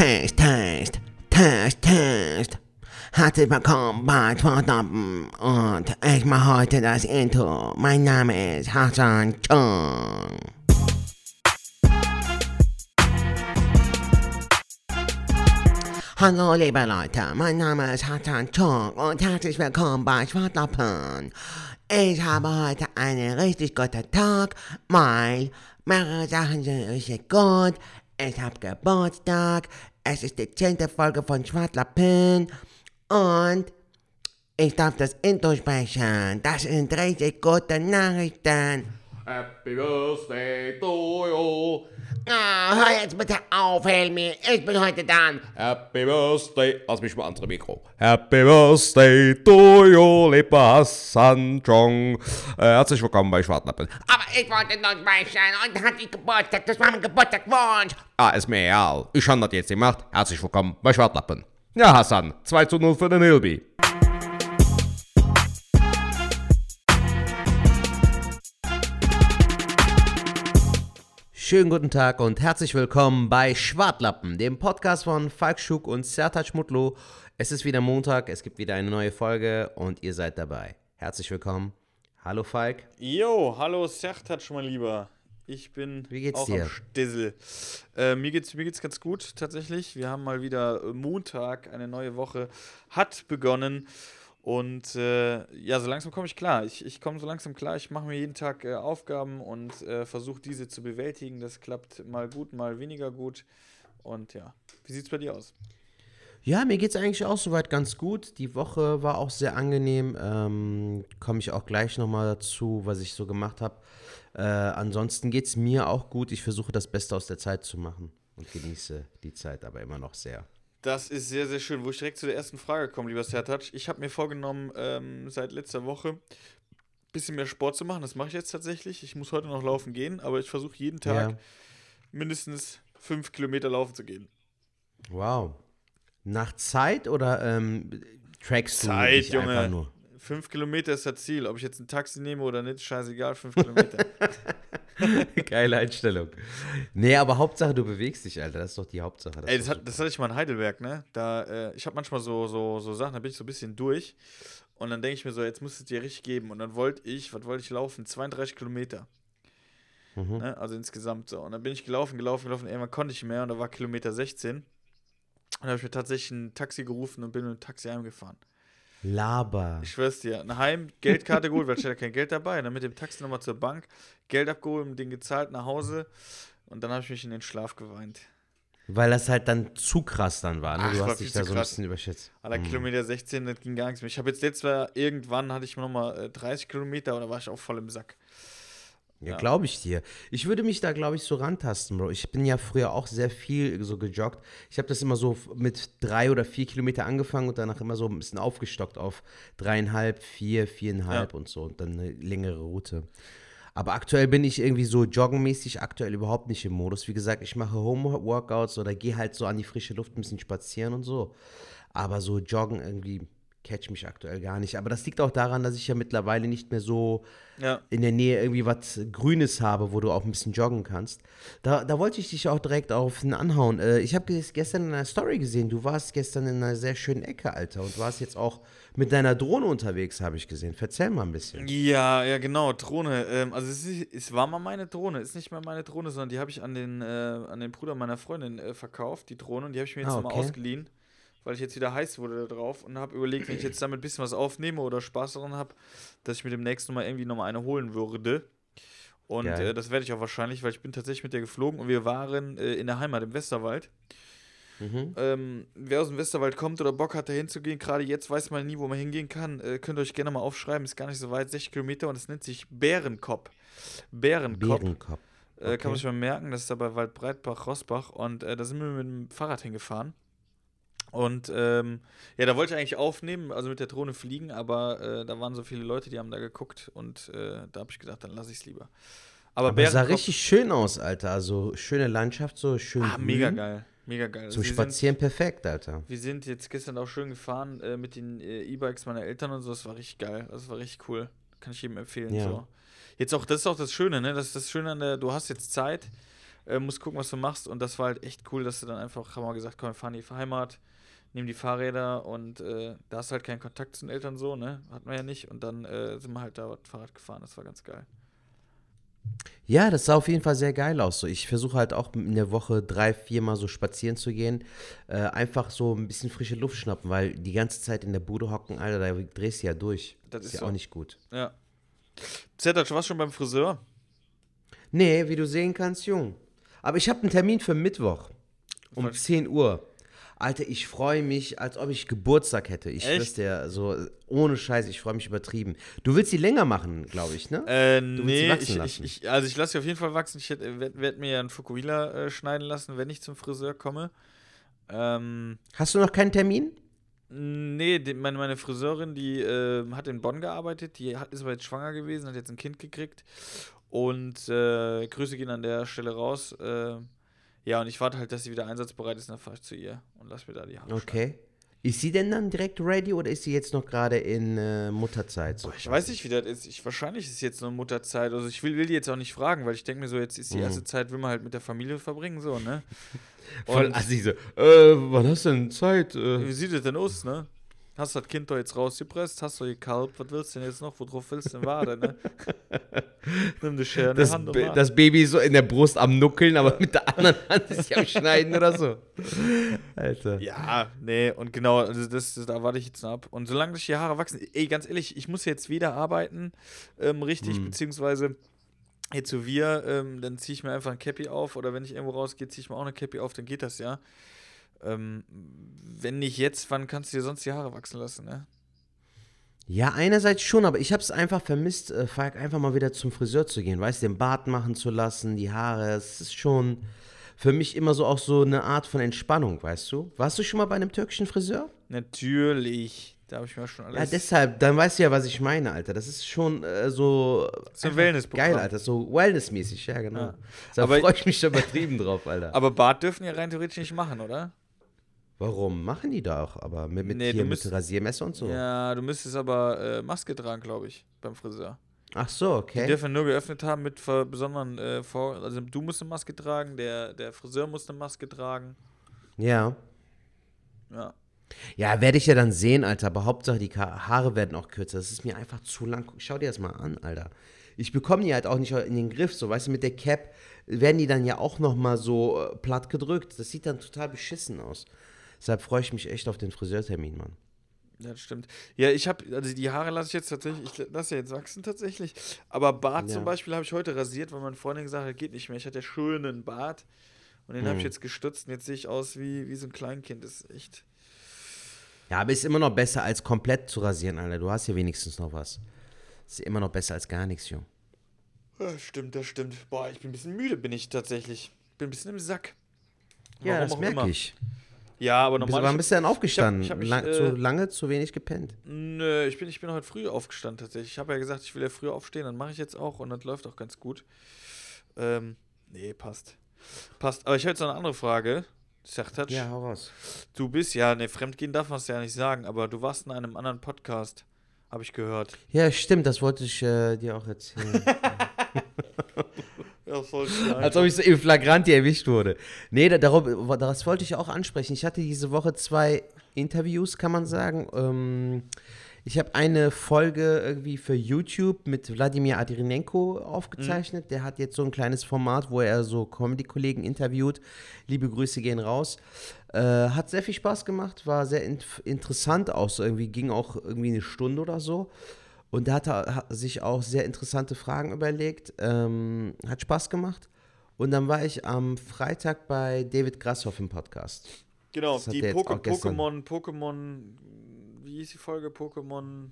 Test, Test, Test, Test. Herzlich willkommen bei Sportlappen und ich mache heute das Intro. Mein Name ist Hassan Chung. Hallo liebe Leute, mein Name ist Hassan Chung und herzlich willkommen bei Schwartlappen. Ich habe heute einen richtig guten Tag, weil mehrere Sachen sind richtig gut. Ich habe Geburtstag, es ist die zehnte Folge von Schwartlappen und ich darf das Intro sprechen. Das sind richtig gute Nachrichten. Happy Birthday to you. Ah, hör jetzt bitte auf, Helmi. Ich bin heute dran. Happy Birthday. Lass mich mal andere Mikro. Happy Birthday to you, lieber Hassan Chong. Äh, herzlich willkommen bei Schwartlappen. Aber ich wollte noch sprechen und hatte Geburtstag. Das war mein Geburtstagswunsch. Ah, ist mir egal. Ich habe das jetzt gemacht. Herzlich willkommen bei Schwartlappen. Ja, Hassan. 2 zu 0 für den Hilby. Schönen guten Tag und herzlich willkommen bei Schwartlappen, dem Podcast von Falk Schuk und Sertac Mutlu. Es ist wieder Montag, es gibt wieder eine neue Folge und ihr seid dabei. Herzlich willkommen. Hallo Falk. Jo, hallo Sertac, mein Lieber. Ich bin Wie geht's auch dir? am Stissel. Äh, mir, geht's, mir geht's ganz gut, tatsächlich. Wir haben mal wieder Montag, eine neue Woche hat begonnen. Und äh, ja, so langsam komme ich klar. Ich, ich komme so langsam klar. Ich mache mir jeden Tag äh, Aufgaben und äh, versuche diese zu bewältigen. Das klappt mal gut, mal weniger gut. Und ja, wie sieht's bei dir aus? Ja, mir geht's eigentlich auch soweit ganz gut. Die Woche war auch sehr angenehm. Ähm, Komme ich auch gleich nochmal dazu, was ich so gemacht habe. Äh, ansonsten geht's mir auch gut. Ich versuche das Beste aus der Zeit zu machen und genieße die Zeit aber immer noch sehr. Das ist sehr, sehr schön. Wo ich direkt zu der ersten Frage komme, lieber Sertac. Ich habe mir vorgenommen, ähm, seit letzter Woche ein bisschen mehr Sport zu machen. Das mache ich jetzt tatsächlich. Ich muss heute noch laufen gehen, aber ich versuche jeden Tag Ja. mindestens fünf Kilometer laufen zu gehen. Wow. Nach Zeit oder ähm, trackst du Zeit, dich Junge. einfach nur? Fünf Kilometer ist das Ziel. Ob ich jetzt ein Taxi nehme oder nicht, scheißegal, fünf Kilometer. Geile Einstellung. Nee, aber Hauptsache, du bewegst dich, Alter. Das ist doch die Hauptsache. Ey, ist das, hat, das hatte ich mal in Heidelberg, ne? Da, äh, ich habe manchmal so, so, so Sachen, da bin ich so ein bisschen durch. Und dann denke ich mir so, jetzt muss es dir richtig geben. Und dann wollte ich, was wollte ich laufen? 32 Kilometer. Mhm. Ne? Also insgesamt so. Und dann bin ich gelaufen, gelaufen, gelaufen. Irgendwann konnte ich mehr und da war Kilometer 16. Und dann habe ich mir tatsächlich ein Taxi gerufen und bin mit dem Taxi heimgefahren. Laber. Ich schwör's dir, nach Heim, Geldkarte geholt, weil ich hatte kein Geld dabei. Und dann mit dem Taxi nochmal zur Bank, Geld abgeholt, den gezahlt nach Hause. Und dann habe ich mich in den Schlaf geweint. Weil das halt dann zu krass dann war. Ne? Ach, du hast dich da so ein bisschen überschätzt. Aller Mhm. Kilometer 16, das ging gar nichts mehr. Ich habe jetzt letztes Mal, irgendwann hatte ich nochmal äh, 30 Kilometer und da war ich auch voll im Sack. Ja, glaube ich dir. Ich würde mich da, glaube ich, so rantasten, Bro. Ich bin ja früher auch sehr viel so gejoggt. Ich habe das immer so mit drei oder vier Kilometer angefangen und danach immer so ein bisschen aufgestockt auf dreieinhalb, vier, viereinhalb Ja. und so und dann eine längere Route. Aber aktuell bin ich irgendwie so joggenmäßig aktuell überhaupt nicht im Modus. Wie gesagt, ich mache Home-Workouts oder gehe halt so an die frische Luft ein bisschen spazieren und so. Aber so joggen irgendwie catch mich aktuell gar nicht. Aber das liegt auch daran, dass ich ja mittlerweile nicht mehr so Ja. in der Nähe irgendwie was Grünes habe, wo du auch ein bisschen joggen kannst. Da, da wollte ich dich auch direkt auf den anhauen. Äh, ich habe gestern in einer Story gesehen, du warst gestern in einer sehr schönen Ecke, Alter, und warst jetzt auch mit deiner Drohne unterwegs, habe ich gesehen. Erzähl mal ein bisschen. Ja, ja, genau, Drohne. Ähm, also es, ist, es war mal meine Drohne, ist nicht mehr meine Drohne, sondern die habe ich an den, äh, an den Bruder meiner Freundin äh, verkauft, die Drohne, und die habe ich mir jetzt Ah, okay. ausgeliehen, weil ich jetzt wieder heiß wurde da drauf und habe überlegt, wenn ich jetzt damit ein bisschen was aufnehme oder Spaß daran habe, dass ich mir demnächst nochmal irgendwie nochmal eine holen würde. Und äh, das werde ich auch wahrscheinlich, weil ich bin tatsächlich mit der geflogen und wir waren äh, in der Heimat im Westerwald. Mhm. Ähm, wer aus dem Westerwald kommt oder Bock hat, da hinzugehen, gerade jetzt weiß man nie, wo man hingehen kann, äh, könnt ihr euch gerne mal aufschreiben. Ist gar nicht so weit, 60 Kilometer und es nennt sich Bärenkopf. Bärenkopf. Bärenkopf. Äh, okay. kann man sich mal merken, das ist da bei Waldbreitbach, Rossbach und äh, da sind wir mit dem Fahrrad hingefahren. Und ähm, ja, da wollte ich eigentlich aufnehmen, also mit der Drohne fliegen, aber äh, da waren so viele Leute, die haben da geguckt und äh, da habe ich gedacht, dann lasse ich es lieber. Aber, Aber es sah Bärenkopf- richtig schön aus, Alter. Also schöne Landschaft, so schön ah, grün. mega geil, mega geil. Zum Sie sind- Spazieren perfekt, Alter. Wir sind jetzt gestern auch schön gefahren äh, mit den äh, E-Bikes meiner Eltern und so. Das war richtig geil. Das war richtig cool. Kann ich jedem empfehlen. Ja. So. Jetzt auch, das ist auch das Schöne, ne? Das ist das Schöne an der, du hast jetzt Zeit äh, musst gucken, was du machst. Und das war halt echt cool, dass du dann einfach, haben wir gesagt, komm, wir fahren in die Heimat, nehmen die Fahrräder und äh, da hast du halt keinen Kontakt zu den Eltern so, ne? Hatten wir ja nicht. Und dann äh, sind wir halt da Fahrrad gefahren. Das war ganz geil. Ja, das sah auf jeden Fall sehr geil aus. So, ich versuche halt auch in der Woche drei, viermal so spazieren zu gehen. Äh, einfach so ein bisschen frische Luft schnappen, weil die ganze Zeit in der Bude hocken, Alter, da drehst du ja durch. Das ist ist ja so. auch nicht gut. Ja. Zertac, warst du schon beim Friseur? Nee, wie du sehen kannst, Jung. Aber ich habe einen Termin für Mittwoch um Was? 10 Uhr. Alter, ich freue mich, als ob ich Geburtstag hätte. Ich Echt? schwör's dir, so ohne Scheiß, ich freue mich übertrieben. Du willst sie länger machen, glaube ich, ne? Äh, willst sie nee, wachsen ich, ich, lassen? ich, also ich lasse sie auf jeden Fall wachsen. Ich werde werd mir ja einen Fukuhila äh, schneiden lassen, wenn ich zum Friseur komme. Ähm, Hast du noch keinen Termin? nee, die, meine, meine Friseurin, die äh, hat in Bonn gearbeitet, die hat, ist aber jetzt schwanger gewesen, hat jetzt ein Kind gekriegt. Und äh, Grüße gehen an der Stelle raus. Äh, ja, und ich warte halt, dass sie wieder einsatzbereit ist, dann fahre ich zu ihr und lass mir da die Haare schneiden. Okay. Ist sie denn dann direkt ready oder ist sie jetzt noch gerade in äh, Mutterzeit? So Boah, ich weiß nicht, wie das ist. Ich, wahrscheinlich ist es jetzt nur Mutterzeit. Also ich will, will die jetzt auch nicht fragen, weil ich denke mir so, jetzt ist die Mhm. erste Zeit, will man halt mit der Familie verbringen, so, ne? Voll assi so, äh, wann hast du denn Zeit? Äh, Wie sieht das denn aus, ne? Hast das Kind doch jetzt rausgepresst, hast du gekalbt, was willst du denn jetzt noch? Worauf willst du denn warten, ne? Nimm die Schere in das, Hand warte. das Baby so in der Brust am Nuckeln, aber mit der anderen Hand ist sie am Schneiden oder so. Alter. Ja, nee, und genau, also das, das, da warte ich jetzt noch ab. Und solange sich die Haare wachsen, ey, ganz ehrlich, ich muss jetzt wieder arbeiten, ähm, richtig, Hm. beziehungsweise jetzt so wir, ähm, dann ziehe ich mir einfach ein Cappy auf oder wenn ich irgendwo rausgehe, ziehe ich mir auch eine Cappy auf, dann geht das ja. Ähm, wenn nicht jetzt, wann kannst du dir sonst die Haare wachsen lassen, ne? Ja, einerseits schon, aber ich habe es einfach vermisst, äh, Falk, einfach mal wieder zum Friseur zu gehen, weißt du, den Bart machen zu lassen, die Haare, es ist schon für mich immer so auch so eine Art von Entspannung, weißt du? Warst du schon mal bei einem türkischen Friseur? Natürlich. Da habe ich mir schon Ja, alles. deshalb, dann weißt du ja, was ich meine, Alter. Das ist schon äh, so. So ein einfach Wellnessprogramm. Geil, Alter. So Wellness-mäßig, ja, genau. Ja. Da freue ich mich schon übertrieben drauf, Alter. Aber Bart dürfen ja rein theoretisch nicht machen, oder? Warum? Machen die da auch, aber mit, mit, Nee, hier mit Rasiermesser und so. Ja, du müsstest aber äh, Maske tragen, glaube ich, beim Friseur. Ach so, Die okay. dürfen nur geöffnet haben mit besonderen äh, Vor Also du musst eine Maske tragen, der, der Friseur muss eine Maske tragen. Ja. Ja. Ja, werde ich ja dann sehen, Alter. Aber Hauptsache, die Haare werden auch kürzer. Das ist mir einfach zu lang. Schau dir das mal an, Alter. Ich bekomme die halt auch nicht in den Griff. So, weißt du, mit der Cap werden die dann ja auch noch mal so äh, platt gedrückt. Das sieht dann total beschissen aus. Deshalb freue ich mich echt auf den Friseurtermin, Mann. Ja, das stimmt. Ja, ich habe, also die Haare lasse ich jetzt tatsächlich, ich lasse ja jetzt wachsen tatsächlich. Aber Bart Ja. zum Beispiel habe ich heute rasiert, weil meine Freundin gesagt hat, geht nicht mehr. Ich hatte ja schönen Bart und den habe ich jetzt gestutzt und jetzt sehe ich aus wie, wie so ein Kleinkind. Das ist echt. Ja, aber ist immer noch besser als komplett zu rasieren, Alter. Du hast ja wenigstens noch was. Ist immer noch besser als gar nichts, Jung. Ja, stimmt, das stimmt. Boah, ich bin ein bisschen müde, bin ich tatsächlich. Bin ein bisschen im Sack. Ja, Warum das auch merke ich. Ja, aber normal. wann bist du denn aufgestanden? ich hab mich, Lang, äh, zu lange, zu wenig gepennt. Nö, ich bin, ich bin heute früh aufgestanden tatsächlich. Ich habe ja gesagt, ich will ja früher aufstehen, dann mache ich jetzt auch und das läuft auch ganz gut. Ähm, nee, passt. Passt. Aber ich habe jetzt noch eine andere Frage. Sertac, Ja, hau raus. du bist ja, ne, fremdgehen darf man es ja nicht sagen, aber du warst in einem anderen Podcast, habe ich gehört. Ja, stimmt, das wollte ich äh, dir auch erzählen. Ja, voll. Als ob ich so im Flagranti erwischt wurde. Nee, da, darauf, das wollte ich auch ansprechen. Ich hatte diese Woche zwei Interviews, kann man sagen. Ähm, ich habe eine Folge irgendwie für YouTube mit Wladimir Adrinenko aufgezeichnet. Der hat jetzt so ein kleines Format, wo er so Comedy-Kollegen interviewt. Liebe Grüße gehen raus. Äh, hat sehr viel Spaß gemacht, war sehr inf- interessant auch. So irgendwie ging auch irgendwie eine Stunde oder so. Und da hat er hat sich auch sehr interessante Fragen überlegt. Ähm, hat Spaß gemacht. Und dann war ich am Freitag bei David Grasshoff im Podcast. Genau, Das die Pokémon, Pokémon, wie hieß die Folge? Pokémon.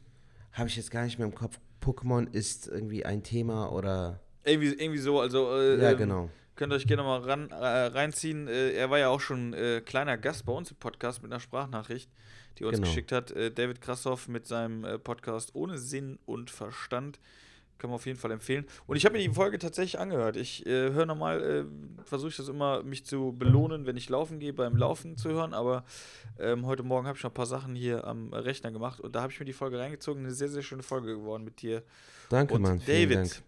Habe ich jetzt gar nicht mehr im Kopf. Pokémon ist irgendwie ein Thema oder. Irgendwie, irgendwie so, also. Äh, Ja, ähm, genau. Könnt ihr euch gerne mal ran, äh, reinziehen. Äh, er war ja auch schon äh, kleiner Gast bei uns im Podcast mit einer Sprachnachricht, die uns Genau. geschickt hat. Äh, David Krassoff mit seinem äh, Podcast Ohne Sinn und Verstand. Kann man auf jeden Fall empfehlen. Und ich habe mir die Folge tatsächlich angehört. Ich äh, höre normal, äh, versuche ich das immer, mich zu belohnen, wenn ich laufen gehe, beim Laufen zu hören. Aber ähm, heute Morgen habe ich noch ein paar Sachen hier am Rechner gemacht und da habe ich mir die Folge reingezogen. Eine sehr, sehr schöne Folge geworden mit dir. Danke, und Mann. Vielen David. Dank.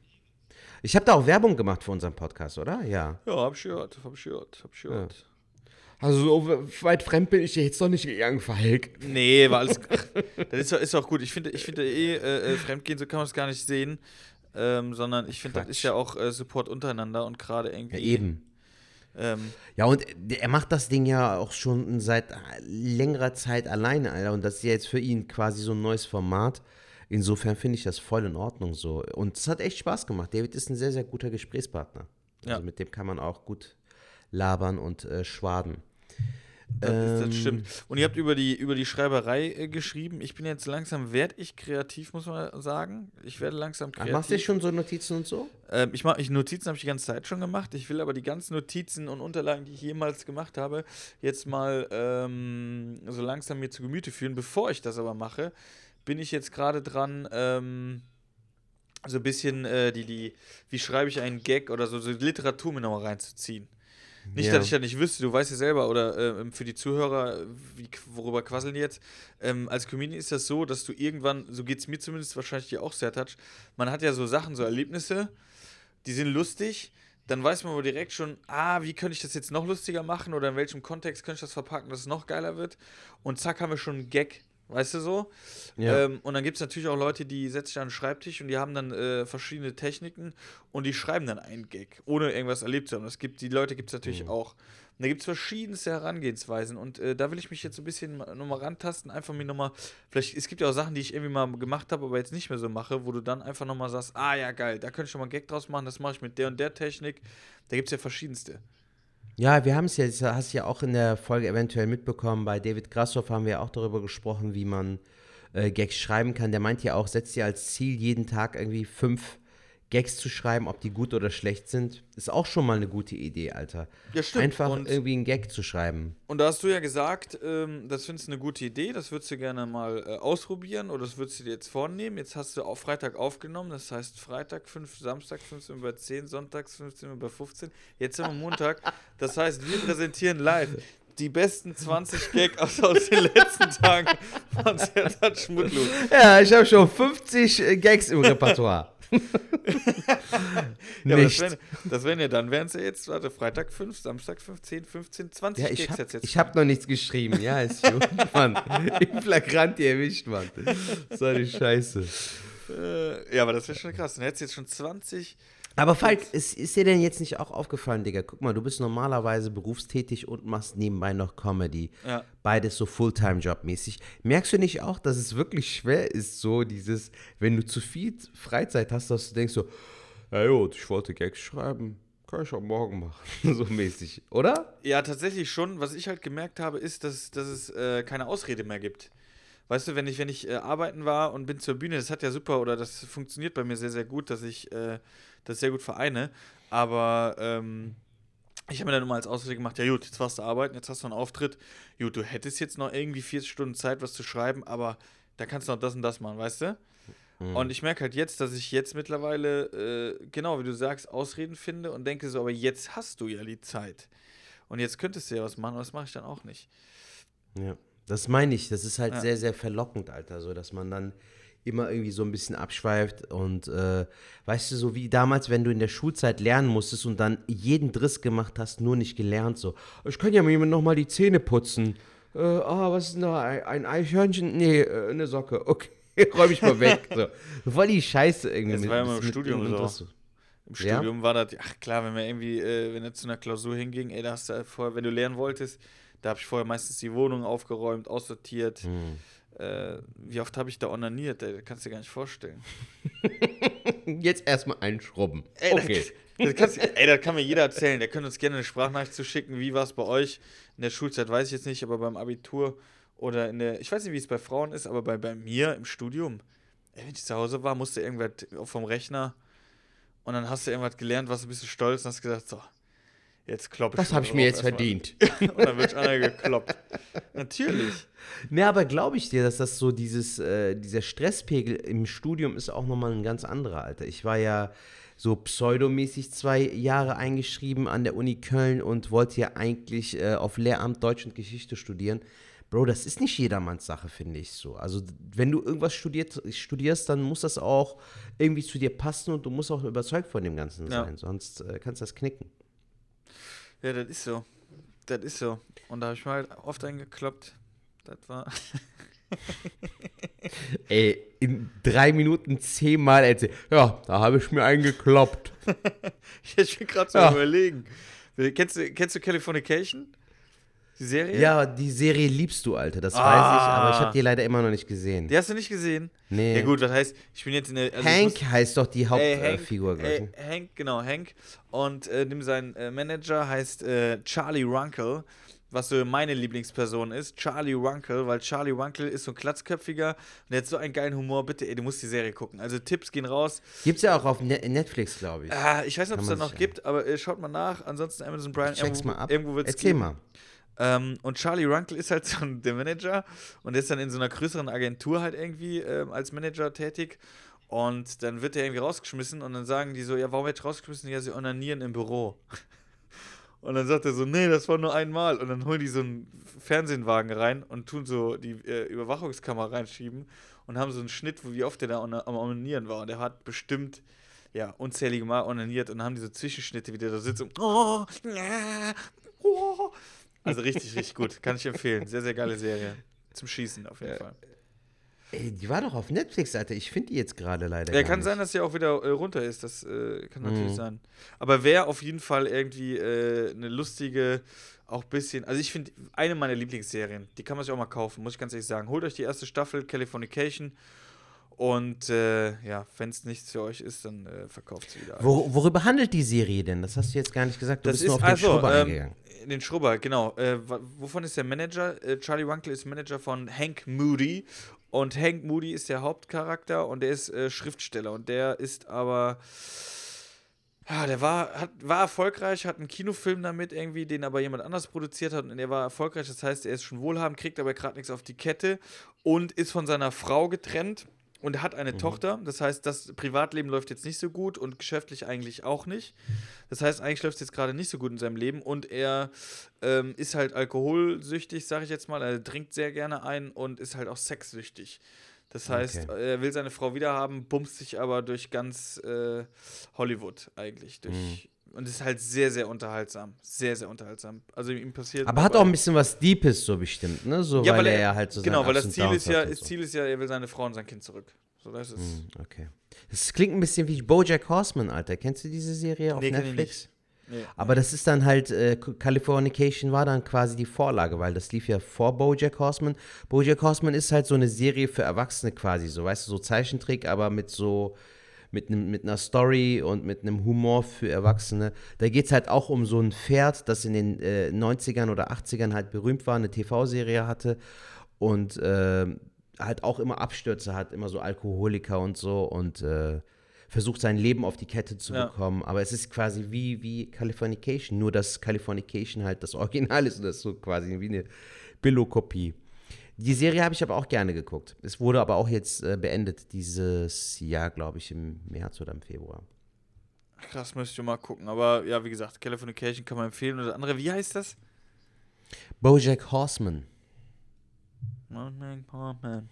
Ich habe da auch Werbung gemacht für unseren Podcast, oder? Ja. Ja, hab ich gehört, hab ich gehört, hab ich gehört. Also so weit fremd bin ich dir jetzt noch nicht gegangen, Falk. Nee, war alles. Ach, das ist, ist auch gut. Ich finde, ich finde eh, äh, äh, Fremdgehen, so kann man es gar nicht sehen. Ähm, sondern ich finde, das ist ja auch äh, Support untereinander und gerade irgendwie. Ja, eben. Ähm, Ja, und er macht das Ding ja auch schon seit längerer Zeit alleine, Alter. Und das ist ja jetzt für ihn quasi so ein neues Format. Insofern finde ich das voll in Ordnung so. Und es hat echt Spaß gemacht. David ist ein sehr, sehr guter Gesprächspartner. Also Ja. mit dem kann man auch gut labern und äh, schwaden. Das, ist, das Ähm, stimmt. Und ihr habt über die, über die Schreiberei äh, geschrieben. Ich bin jetzt langsam, werde ich kreativ, muss man sagen. Ich werde langsam Ach, kreativ. machst du schon so Notizen und so? Ähm, ich mache ich Notizen habe ich die ganze Zeit schon gemacht. Ich will aber die ganzen Notizen und Unterlagen, die ich jemals gemacht habe, jetzt mal ähm, so langsam mir zu Gemüte führen. Bevor ich das aber mache, bin ich jetzt gerade dran, ähm, so ein bisschen äh, die, die, wie schreibe ich einen Gag oder so, so Literatur mir nochmal reinzuziehen. Nicht, Ja. dass ich das nicht wüsste, du weißt ja selber, oder ähm, für die Zuhörer, wie, worüber quasseln jetzt? Ähm, als Comedian ist das so, dass du irgendwann, so geht es mir zumindest, wahrscheinlich dir auch sehr touch, man hat ja so Sachen, so Erlebnisse, die sind lustig, dann weiß man aber direkt schon, ah, wie könnte ich das jetzt noch lustiger machen oder in welchem Kontext könnte ich das verpacken, dass es noch geiler wird. Und zack, haben wir schon einen Gag, weißt du so? Ja. Ähm, und dann gibt es natürlich auch Leute, die setzen sich an den Schreibtisch und die haben dann äh, verschiedene Techniken und die schreiben dann einen Gag, ohne irgendwas erlebt zu haben. Das gibt, die Leute gibt es natürlich auch. Und da gibt es verschiedenste Herangehensweisen und äh, da will ich mich jetzt so ein bisschen nochmal rantasten, einfach mir nochmal, vielleicht, es gibt ja auch Sachen, die ich irgendwie mal gemacht habe, aber jetzt nicht mehr so mache, wo du dann einfach nochmal sagst, ah ja geil, da könnte ich schon mal einen Gag draus machen, das mache ich mit der und der Technik. Da gibt es ja verschiedenste. Ja, wir haben es ja, hast du ja auch in der Folge eventuell mitbekommen. Bei David Grassoff haben wir auch darüber gesprochen, wie man äh, Gags schreiben kann. Der meint ja auch, setzt dir als Ziel, jeden Tag irgendwie fünf Gags zu schreiben, ob die gut oder schlecht sind. Ist auch schon mal eine gute Idee, Alter. Ja, stimmt. Einfach Und- irgendwie einen Gag zu schreiben. Und da hast du ja gesagt, ähm, das findest du eine gute Idee, das würdest du gerne mal äh, ausprobieren oder das würdest du dir jetzt vornehmen. Jetzt hast du auf Freitag aufgenommen, das heißt Freitag 5, Samstag 15 über 10, Sonntags 15 über 15. Jetzt sind wir Montag, das heißt, wir präsentieren live die besten 20 Gag aus, aus den letzten Tagen von Sertat Schmutlu. Ja, ich habe schon 50 äh, Gags im Repertoire. Ja, aber das Nicht. wären, das wären ja dann, wären es ja jetzt, warte, Freitag 5, Samstag 5, 10, 15, 20 Ja, ich habe jetzt. ich hab noch nichts geschrieben. Ja, ist gut, Mann. Im Flagranti erwischt, Mann. So eine Scheiße. äh, ja, aber das wäre schon krass. Dann hättest du jetzt schon 20 Aber Falk, ist, ist dir denn jetzt nicht auch aufgefallen, Digga? Guck mal, du bist normalerweise berufstätig und machst nebenbei noch Comedy. Ja. Beides so Fulltime-Job-mäßig. Merkst du nicht auch, dass es wirklich schwer ist, so dieses, wenn du zu viel Freizeit hast, dass du denkst so, Ja, gut, ich wollte Gags schreiben. Kann ich auch morgen machen. so mäßig, oder? Ja, tatsächlich schon. Was ich halt gemerkt habe, ist, dass, dass es äh, keine Ausrede mehr gibt. Weißt du, wenn ich, wenn ich äh, arbeiten war und bin zur Bühne, das hat ja super oder das funktioniert bei mir sehr, sehr gut, dass ich äh, das sehr gut vereine. Aber ähm, ich habe mir dann immer als Ausrede gemacht, ja gut, jetzt warst du arbeiten, jetzt hast du einen Auftritt. Gut, du hättest jetzt noch irgendwie 40 Stunden Zeit, was zu schreiben, aber da kannst du noch das und das machen, weißt du? Und ich merke halt jetzt, dass ich jetzt mittlerweile, äh, genau wie du sagst, Ausreden finde und denke so, aber jetzt hast du ja die Zeit. Und jetzt könntest du ja was machen, aber das mache ich dann auch nicht. Ja. Das meine ich. Das ist halt Ja. sehr, sehr verlockend, Alter. So, dass man dann immer irgendwie so ein bisschen abschweift und äh, weißt du, so wie damals, wenn du in der Schulzeit lernen musstest und dann jeden Driss gemacht hast, nur nicht gelernt, so, ich kann ja mir noch mal die Zähne putzen. Äh, ah, was ist denn da? Ein, Eichhörnchen? Nee, äh, eine Socke. Okay, räum ich mal weg. So. Voll die Scheiße irgendwie. Das war ja immer im Studium so. Driss. Im Ja? Studium war das, ach klar, wenn wir irgendwie, äh, wenn er zu einer Klausur hinging, ey, da hast du vorher, wenn du lernen wolltest, da habe ich vorher meistens die Wohnung aufgeräumt, aussortiert. Hm. Äh, wie oft habe ich da onaniert, ey, das kannst du dir gar nicht vorstellen. Jetzt erstmal einschrubben. Ey, Okay. das, das ey, das kann mir jeder erzählen. Der könnte uns gerne eine Sprachnachricht zuschicken. Wie war es bei euch? In der Schulzeit weiß ich jetzt nicht, aber beim Abitur oder in der, ich weiß nicht, wie es bei Frauen ist, aber bei, bei mir im Studium, ey, wenn ich zu Hause war, musste irgendwas vom Rechner und dann hast du irgendwas gelernt, warst du ein bisschen stolz und hast gesagt, so, jetzt klopp ich Das habe ich mir jetzt verdient. Und dann wird einer gekloppt. Natürlich. Ne, aber glaube ich dir, dass das so dieses, äh, dieser Stresspegel im Studium ist auch nochmal ein ganz anderer, Alter. Ich war ja so pseudomäßig zwei Jahre eingeschrieben an der Uni Köln und wollte ja eigentlich äh, auf Lehramt Deutsch und Geschichte studieren. Bro, das ist nicht jedermanns Sache, finde ich so. Also, wenn du irgendwas studiert, studierst, dann muss das auch irgendwie zu dir passen und du musst auch überzeugt von dem Ganzen Ja. sein. Sonst äh, kannst du das knicken. Ja, das ist so. Das ist so. Und da habe ich mir halt oft eingekloppt. Das war. Ey, in drei Minuten zehnmal erzählt. Ja, da habe ich mir eingekloppt. ich bin gerade so Ja. überlegen. Kennst du, kennst du Californication? Die Serie? Ja, die Serie liebst du, Alter. Das weiß ich, Ah. aber ich habe die leider immer noch nicht gesehen. Die hast du nicht gesehen? Nee. Ja, gut, was heißt, ich bin jetzt in der. also Hank muss- heißt doch die Hauptfigur, Hank, glaube ich. ey, Hank, genau, Hank. Und äh, dem sein äh, Manager heißt äh, Charlie Runkle, was so meine Lieblingsperson ist. Charlie Runkle, weil Charlie Runkle ist so ein Klatzköpfiger und der hat so einen geilen Humor. Bitte, ey, du musst die Serie gucken. Also Tipps gehen raus. Gibt's ja auch auf Ne- Netflix, glaube ich. Ah, ich weiß nicht, ob es da noch gibt, aber äh, schaut mal nach. Ansonsten Amazon Prime. Check's irgendwo, mal ab. Irgendwo wird's Erzähl geben. mal. Ähm, und Charlie Runkle ist halt so der Manager und der ist dann in so einer größeren Agentur halt irgendwie ähm, als Manager tätig. Und dann wird er irgendwie rausgeschmissen und dann sagen die so, ja, warum wird rausgeschmissen? Ja, sie onanieren im Büro. Und dann sagt er so, nee, das war nur einmal. Und dann holen die so einen Fernsehenwagen rein und tun so die äh, Überwachungskamera reinschieben und haben so einen Schnitt, wo wie oft der da am Onanieren war. Und der hat bestimmt ja, unzählige Mal onaniert und dann haben die so Zwischenschnitte, wie der da sitzt und oh, ja, oh. Also richtig, richtig gut. Kann ich empfehlen. Sehr, sehr geile Serie. Zum Schießen auf jeden Fall. Ey, die war doch auf Netflix, Alter. Ich finde die jetzt gerade leider. Ja, kann nicht. sein, dass sie auch wieder äh, runter ist. Das äh, kann natürlich Mhm. sein. Aber wäre auf jeden Fall irgendwie äh, eine lustige, auch bisschen. Also ich finde eine meiner Lieblingsserien. Die kann man sich auch mal kaufen, muss ich ganz ehrlich sagen. Holt euch die erste Staffel Californication. Und äh, ja, wenn es nichts für euch ist, dann äh, verkauft sie wieder. Wor worüber handelt die Serie denn? Das hast du jetzt gar nicht gesagt. Du Das bist nur ist auf den also, Schrubber ähm, eingegangen. Den Schrubber, genau. Äh, wovon ist der Manager? Äh, Charlie Runkle ist Manager von Hank Moody. Und Hank Moody ist der Hauptcharakter und der ist äh, Schriftsteller. Und der ist aber. Ja, der war, hat, war erfolgreich, hat einen Kinofilm damit irgendwie, den aber jemand anders produziert hat und der war erfolgreich. Das heißt, er ist schon wohlhabend, kriegt aber gerade nichts auf die Kette und ist von seiner Frau getrennt und hat eine Tochter. Das heißt, das Privatleben läuft jetzt nicht so gut und geschäftlich eigentlich auch nicht. Das heißt, eigentlich läuft es jetzt gerade nicht so gut in seinem Leben und er ähm, ist halt alkoholsüchtig, sage ich jetzt mal. Er trinkt sehr gerne ein und ist halt auch sexsüchtig. Das heißt, Okay. er will seine Frau wiederhaben, bumst sich aber durch ganz äh, Hollywood eigentlich. Durch, Und ist halt sehr, sehr unterhaltsam. Sehr, sehr unterhaltsam. Also ihm passiert. Aber hat auch ein bisschen was Deepes so bestimmt, ne? So, ja, weil, er ja halt so Genau, weil das Ziel ist ja, das so. Ziel ist ja, er will seine Frau und sein Kind zurück. So, das ist. Hm, Okay. Das klingt ein bisschen wie Bojack Horseman, Alter. Kennst du diese Serie auf Nee, Netflix? Nee. Aber das ist dann halt, äh, Californication war dann quasi die Vorlage, weil das lief ja vor Bojack Horseman. Bojack Horseman ist halt so eine Serie für Erwachsene quasi, so, weißt du, so Zeichentrick, aber mit so, mit, nem, mit einer Story und mit einem Humor für Erwachsene. Da geht es halt auch um so ein Pferd, das in den äh, 90ern oder 80ern halt berühmt war, eine TV-Serie hatte und äh, halt auch immer Abstürze hat, immer so Alkoholiker und so und äh, versucht sein Leben auf die Kette zu Ja. bekommen. Aber es ist quasi wie, wie Californication, nur dass Californication halt das Original ist und das ist so quasi wie eine Billo-Kopie. Die Serie habe ich aber auch gerne geguckt. Es wurde aber auch jetzt äh, beendet dieses Jahr, glaube ich, im März oder im Februar. Krass, müsste ich mal gucken. Aber ja, wie gesagt, Californication kann man empfehlen. Und das andere, wie heißt das? Bojack Horseman.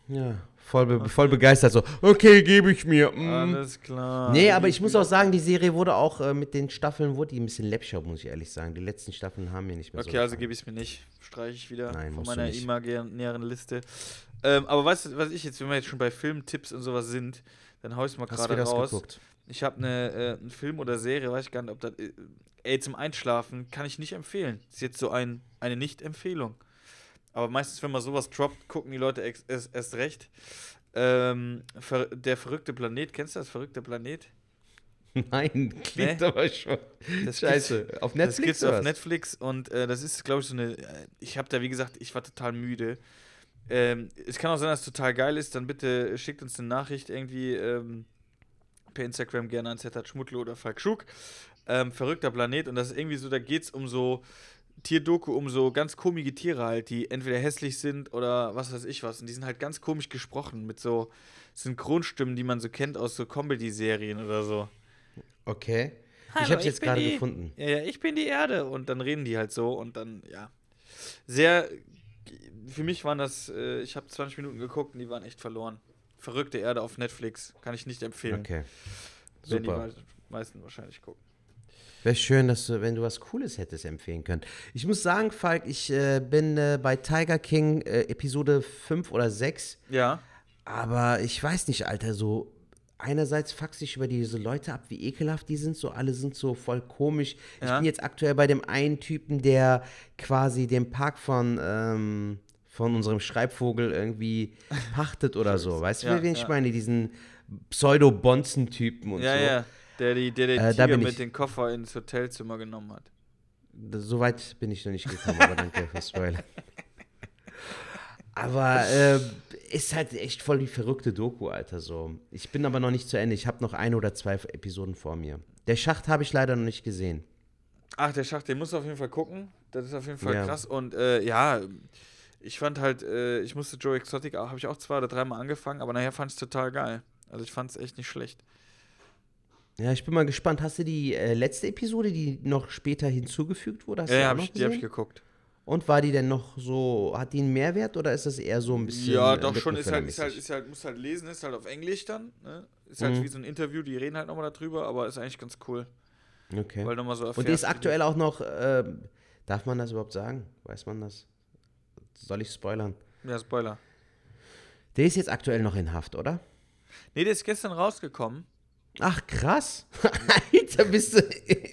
Ja, voll, be voll begeistert so. Okay, gebe ich mir. Mm. Alles klar. Nee, aber ich muss auch sagen, die Serie wurde auch äh, mit den Staffeln, wurde die ein bisschen läppscher, muss ich ehrlich sagen. Die letzten Staffeln haben mir nicht mehr so Okay, also gebe ich es mir nicht. Streiche ich wieder Nein, von meiner imaginären Liste. Ähm, aber weißt du, was ich jetzt, wenn wir jetzt schon bei Filmtipps und sowas sind, dann hau ich mal Hast du gerade raus. geguckt? Ich habe eine, äh, einen Film oder Serie, weiß ich gar nicht, ob das. Äh, ey, zum Einschlafen kann ich nicht empfehlen. Ist jetzt so ein, eine Nicht-Empfehlung. Aber meistens, wenn man sowas droppt, gucken die Leute erst, erst recht. Ähm, der verrückte Planet, kennst du das verrückte Planet? Nein, klingt Nee. aber schon. Das Scheiße. Auf Netflix? Das gibt's auf was? Netflix und äh, das ist, glaube ich, so eine. äh, Ich habe da, wie gesagt, ich war total müde. Ähm, es kann auch sein, dass es total geil ist. Dann bitte schickt uns eine Nachricht irgendwie ähm, per Instagram gerne an Zetat Schmuttlo oder Falk Schuk. Ähm, verrückter Planet und das ist irgendwie so, da geht es um so Tierdoku, um so ganz komische Tiere halt, die entweder hässlich sind oder was weiß ich was. Und die sind halt ganz komisch gesprochen mit so Synchronstimmen, die man so kennt aus so Comedy-Serien oder so. Okay. Hallo, ich habe es ich jetzt gerade gefunden. Ja, ja, ich bin die Erde. Und dann reden die halt so und dann, ja. Sehr für mich waren das, äh, ich habe 20 Minuten geguckt und die waren echt verloren. Verrückte Erde auf Netflix, kann ich nicht empfehlen. Okay. Wenn die Super. mei- meisten wahrscheinlich gucken. Wäre schön, dass du, wenn du was Cooles hättest empfehlen können. Ich muss sagen, Falk, ich äh, bin äh, bei Tiger King äh, Episode 5 oder 6, Ja. aber ich weiß nicht, Alter, so einerseits fax ich über diese Leute ab, wie ekelhaft die sind, so alle sind so voll komisch. Ich Ja. bin jetzt aktuell bei dem einen Typen, der quasi den Park von, ähm, von unserem Schreibvogel irgendwie pachtet oder so. Weißt du, Ja, wen ich ja. meine? Diesen Pseudo-Bonzen-Typen und Ja, so. ja. Der, die, der den Äh, Tiger mit ich. den Koffer ins Hotelzimmer genommen hat. So weit bin ich noch nicht gekommen, aber danke fürs Spoiler. Aber äh, ist halt echt voll die verrückte Doku, Alter. So. Ich bin aber noch nicht zu Ende. Ich habe noch eine oder zwei Episoden vor mir. Der Schacht habe ich leider noch nicht gesehen. Ach, der Schacht, den musst du auf jeden Fall gucken. Das ist auf jeden Fall Ja. krass. Und äh, ja, ich fand halt, äh, ich musste Joe Exotic, habe ich auch zwei oder dreimal angefangen, aber nachher fand ich es total geil. Also ich fand es echt nicht schlecht. Ja, ich bin mal gespannt. Hast du die äh, letzte Episode, die noch später hinzugefügt wurde? Hast Ja, ja, hab ich, die habe ich geguckt. Und war die denn noch so, hat die einen Mehrwert oder ist das eher so ein bisschen. Ja, äh, doch schon, ist halt, ist halt, ist halt, muss halt lesen, ist halt auf Englisch dann. Ne? Ist halt Mhm. wie so ein Interview, die reden halt nochmal darüber, aber ist eigentlich ganz cool. Okay. Weil nochmal so Und die erfährst, ist aktuell auch noch, ähm, darf man das überhaupt sagen? Weiß man das? Soll ich spoilern? Ja, Spoiler. Der ist jetzt aktuell noch in Haft, oder? Nee, der ist gestern rausgekommen. Ach, krass. Alter, bist du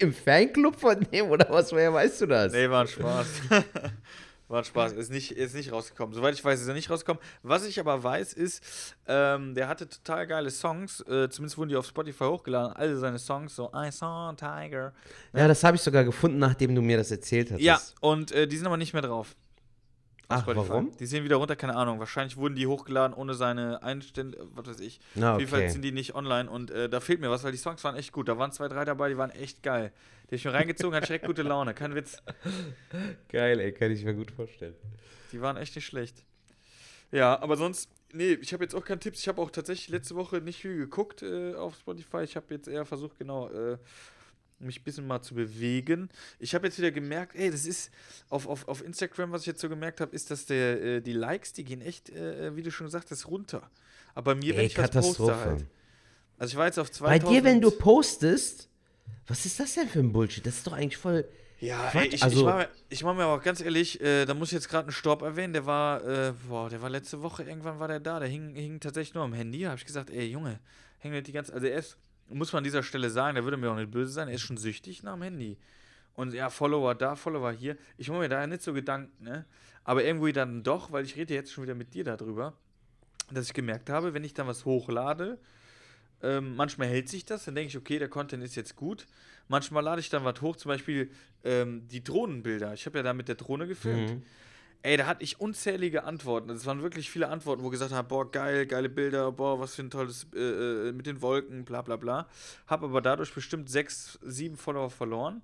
im Fanclub von dem oder was? Woher weißt du das? Nee, war ein Spaß. war ein Spaß. Ist nicht, ist nicht rausgekommen. Soweit ich weiß, ist er nicht rausgekommen. Was ich aber weiß, ist, ähm, der hatte total geile Songs. Äh, zumindest wurden die auf Spotify hochgeladen. Alle seine Songs, so I saw a tiger. Ja, das habe ich sogar gefunden, nachdem du mir das erzählt hast. Ja, und äh, die sind aber nicht mehr drauf. Ach, Spotify. warum? Die sind wieder runter, keine Ahnung. Wahrscheinlich wurden die hochgeladen ohne seine Einstände, was weiß ich. Na, Auf jeden Fall okay. sind die nicht online und äh, da fehlt mir was, weil die Songs waren echt gut. Da waren zwei, drei dabei, die waren echt geil. Die hab ich mir reingezogen, hat direkt gute Laune. Kein Witz. Geil, ey, kann ich mir gut vorstellen. Die waren echt nicht schlecht. Ja, aber sonst, nee, ich habe jetzt auch keine Tipps. Ich habe auch tatsächlich letzte Woche nicht viel geguckt äh, auf Spotify. Ich habe jetzt eher versucht, genau, äh, mich ein bisschen mal zu bewegen. Ich habe jetzt wieder gemerkt, ey, das ist auf, auf, auf Instagram, was ich jetzt so gemerkt habe, ist, dass der, äh, die Likes, die gehen echt, äh, wie du schon gesagt hast, runter. Aber bei mir, wenn Ey, ich was poste halt. Also ich war jetzt auf Bei 2000. dir, wenn du postest, was ist das denn für ein Bullshit? Das ist doch eigentlich voll. Ja, ey, ich, also- ich, mach mir, ich mach mir aber auch ganz ehrlich, äh, da muss ich jetzt gerade einen Storb erwähnen, der war, äh, boah, der war letzte Woche, irgendwann war der da, der hing, hing tatsächlich nur am Handy, habe ich gesagt, ey Junge, häng nicht die ganze, also er ist, muss man an dieser Stelle sagen, der würde mir auch nicht böse sein, er ist schon süchtig nach dem Handy. Und ja, Follower da, Follower hier, ich mache mir da nicht so Gedanken, ne, aber irgendwie dann doch, weil ich rede jetzt schon wieder mit dir darüber, dass ich gemerkt habe, wenn ich dann was hochlade, ähm, manchmal hält sich das, dann denke ich, okay, der Content ist jetzt gut. Manchmal lade ich dann was hoch, zum Beispiel ähm, die Drohnenbilder. Ich habe ja da mit der Drohne gefilmt. Mhm. Ey, da hatte ich unzählige Antworten. Das waren wirklich viele Antworten, wo gesagt haben, boah, geil, geile Bilder, boah, was für ein tolles äh, äh, mit den Wolken, bla bla bla. Hab aber dadurch bestimmt sechs, sieben Follower verloren.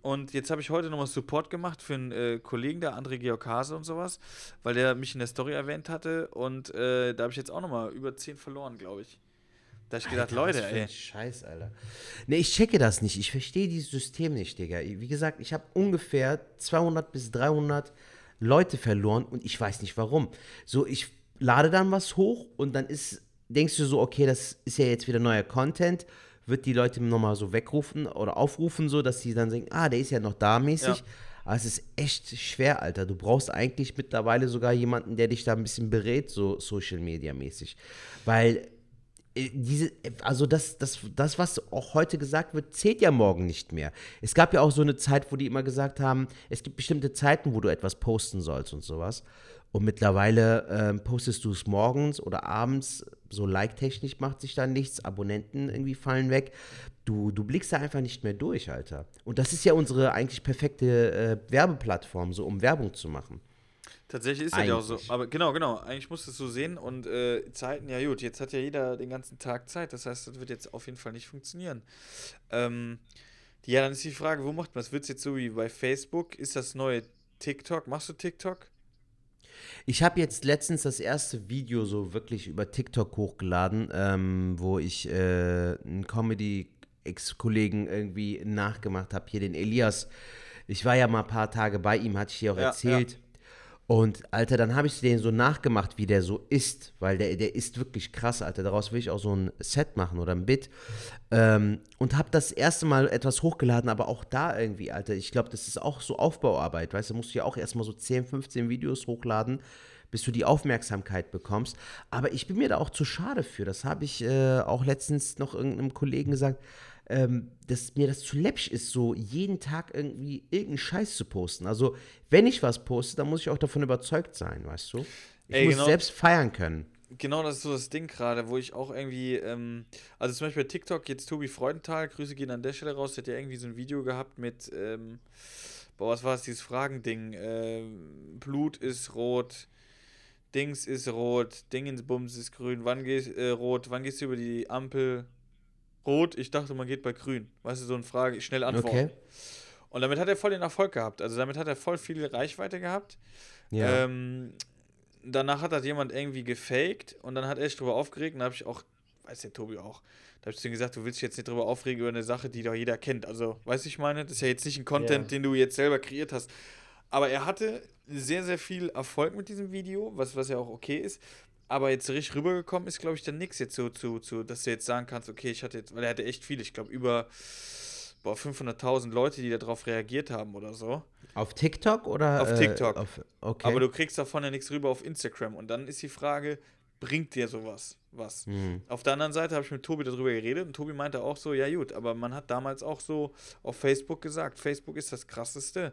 Und jetzt habe ich heute nochmal Support gemacht für einen äh, Kollegen, der André Georg Hase und sowas, weil der mich in der Story erwähnt hatte. Und äh, da habe ich jetzt auch nochmal über zehn verloren, glaube ich. Da hab ich gedacht, Alter, Leute, ey. Scheiß, Alter. Nee, ich checke das nicht. Ich verstehe dieses System nicht, Digga. Wie gesagt, ich habe ungefähr 200 bis 300 Leute verloren und ich weiß nicht warum. So, ich lade dann was hoch und dann ist, denkst du so, okay, das ist ja jetzt wieder neuer Content, wird die Leute nochmal so wegrufen oder aufrufen, so, dass sie dann denken, ah, der ist ja noch da mäßig. Ja. Aber es ist echt schwer, Alter. Du brauchst eigentlich mittlerweile sogar jemanden, der dich da ein bisschen berät, so Social Media mäßig. Weil diese, also das, das, das, was auch heute gesagt wird, zählt ja morgen nicht mehr. Es gab ja auch so eine Zeit, wo die immer gesagt haben, es gibt bestimmte Zeiten, wo du etwas posten sollst und sowas. Und mittlerweile ähm, postest du es morgens oder abends, so like-technisch macht sich da nichts, Abonnenten irgendwie fallen weg. Du, du blickst da einfach nicht mehr durch, Alter. Und das ist ja unsere eigentlich perfekte äh, Werbeplattform, so um Werbung zu machen. Tatsächlich ist das ja auch so. Aber genau, genau. Eigentlich musst du es so sehen. Und äh, Zeiten, ja gut, jetzt hat ja jeder den ganzen Tag Zeit. Das heißt, das wird jetzt auf jeden Fall nicht funktionieren. Ähm, ja, dann ist die Frage, wo macht man es? Wird es jetzt so wie bei Facebook? Ist das neue TikTok? Machst du TikTok? Ich habe jetzt letztens das erste Video so wirklich über TikTok hochgeladen, ähm, wo ich äh, einen Comedy-Ex-Kollegen irgendwie nachgemacht habe, hier den Elias. Ich war ja mal ein paar Tage bei ihm, hatte ich dir auch Ja, erzählt. Und Alter, dann habe ich den so nachgemacht, wie der so ist, weil der, der ist wirklich krass, Alter. Daraus will ich auch so ein Set machen oder ein Bit. Ähm, und habe das erste Mal etwas hochgeladen, aber auch da irgendwie, Alter. Ich glaube, das ist auch so Aufbauarbeit, weißt du, musst du ja auch erstmal so 10, 15 Videos hochladen, bis du die Aufmerksamkeit bekommst. Aber ich bin mir da auch zu schade für. Das habe ich äh, auch letztens noch irgendeinem Kollegen gesagt ähm, dass mir das zu läppsch ist, so jeden Tag irgendwie irgendeinen Scheiß zu posten. Also, wenn ich was poste, dann muss ich auch davon überzeugt sein, weißt du? Ich Ey, muss genau. selbst feiern können. Genau, das ist so das Ding gerade, wo ich auch irgendwie, ähm, also zum Beispiel bei TikTok jetzt Tobi Freudenthal, Grüße gehen an der Stelle raus, der hat ja irgendwie so ein Video gehabt mit, ähm, boah, was war es, dieses Fragending, ähm, Blut ist rot, Dings ist rot, Dingensbums ist grün, wann gehst, äh, rot, wann gehst du über die Ampel? Rot, ich dachte, man geht bei grün. Weißt du, so eine Frage, schnell antworten. Okay. Und damit hat er voll den Erfolg gehabt. Also damit hat er voll viel Reichweite gehabt. Ja. Ähm, danach hat das jemand irgendwie gefaked und dann hat er sich drüber aufgeregt und da habe ich auch, weiß der Tobi auch, da habe ich zu ihm gesagt, du willst dich jetzt nicht drüber aufregen über eine Sache, die doch jeder kennt. Also, weißt du, ich meine, das ist ja jetzt nicht ein Content, Ja. den du jetzt selber kreiert hast. Aber er hatte sehr, sehr viel Erfolg mit diesem Video, was, was ja auch okay ist. Aber jetzt richtig rübergekommen ist, glaube ich, dann nichts jetzt so zu, zu, dass du jetzt sagen kannst, okay, ich hatte jetzt, weil er hatte echt viel, ich glaube, über boah, 500.000 Leute, die darauf reagiert haben oder so. Auf TikTok oder? Auf äh, TikTok. auf, okay. Aber du kriegst davon ja nichts rüber auf Instagram. Und dann ist die Frage, bringt dir sowas was? Hm. Auf der anderen Seite habe ich mit Tobi darüber geredet und Tobi meinte auch so, ja gut, aber man hat damals auch so auf Facebook gesagt, Facebook ist das krasseste.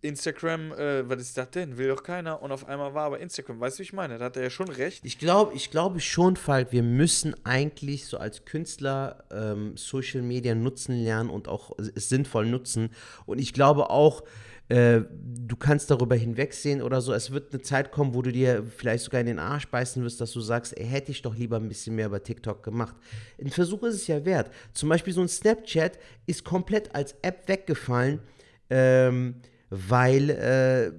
Instagram, äh, was ist das denn? Will doch keiner. Und auf einmal war aber Instagram, weißt du, wie ich meine? Da hat er ja schon recht. Ich glaube, ich glaube schon, Falk, wir müssen eigentlich so als Künstler ähm, Social Media nutzen lernen und auch sinnvoll nutzen. Und ich glaube auch, äh, du kannst darüber hinwegsehen oder so. Es wird eine Zeit kommen, wo du dir vielleicht sogar in den Arsch beißen wirst, dass du sagst, ey, hätte ich doch lieber ein bisschen mehr über TikTok gemacht. Ein Versuch ist es ja wert. Zum Beispiel so ein Snapchat ist komplett als App weggefallen, ähm, weil äh,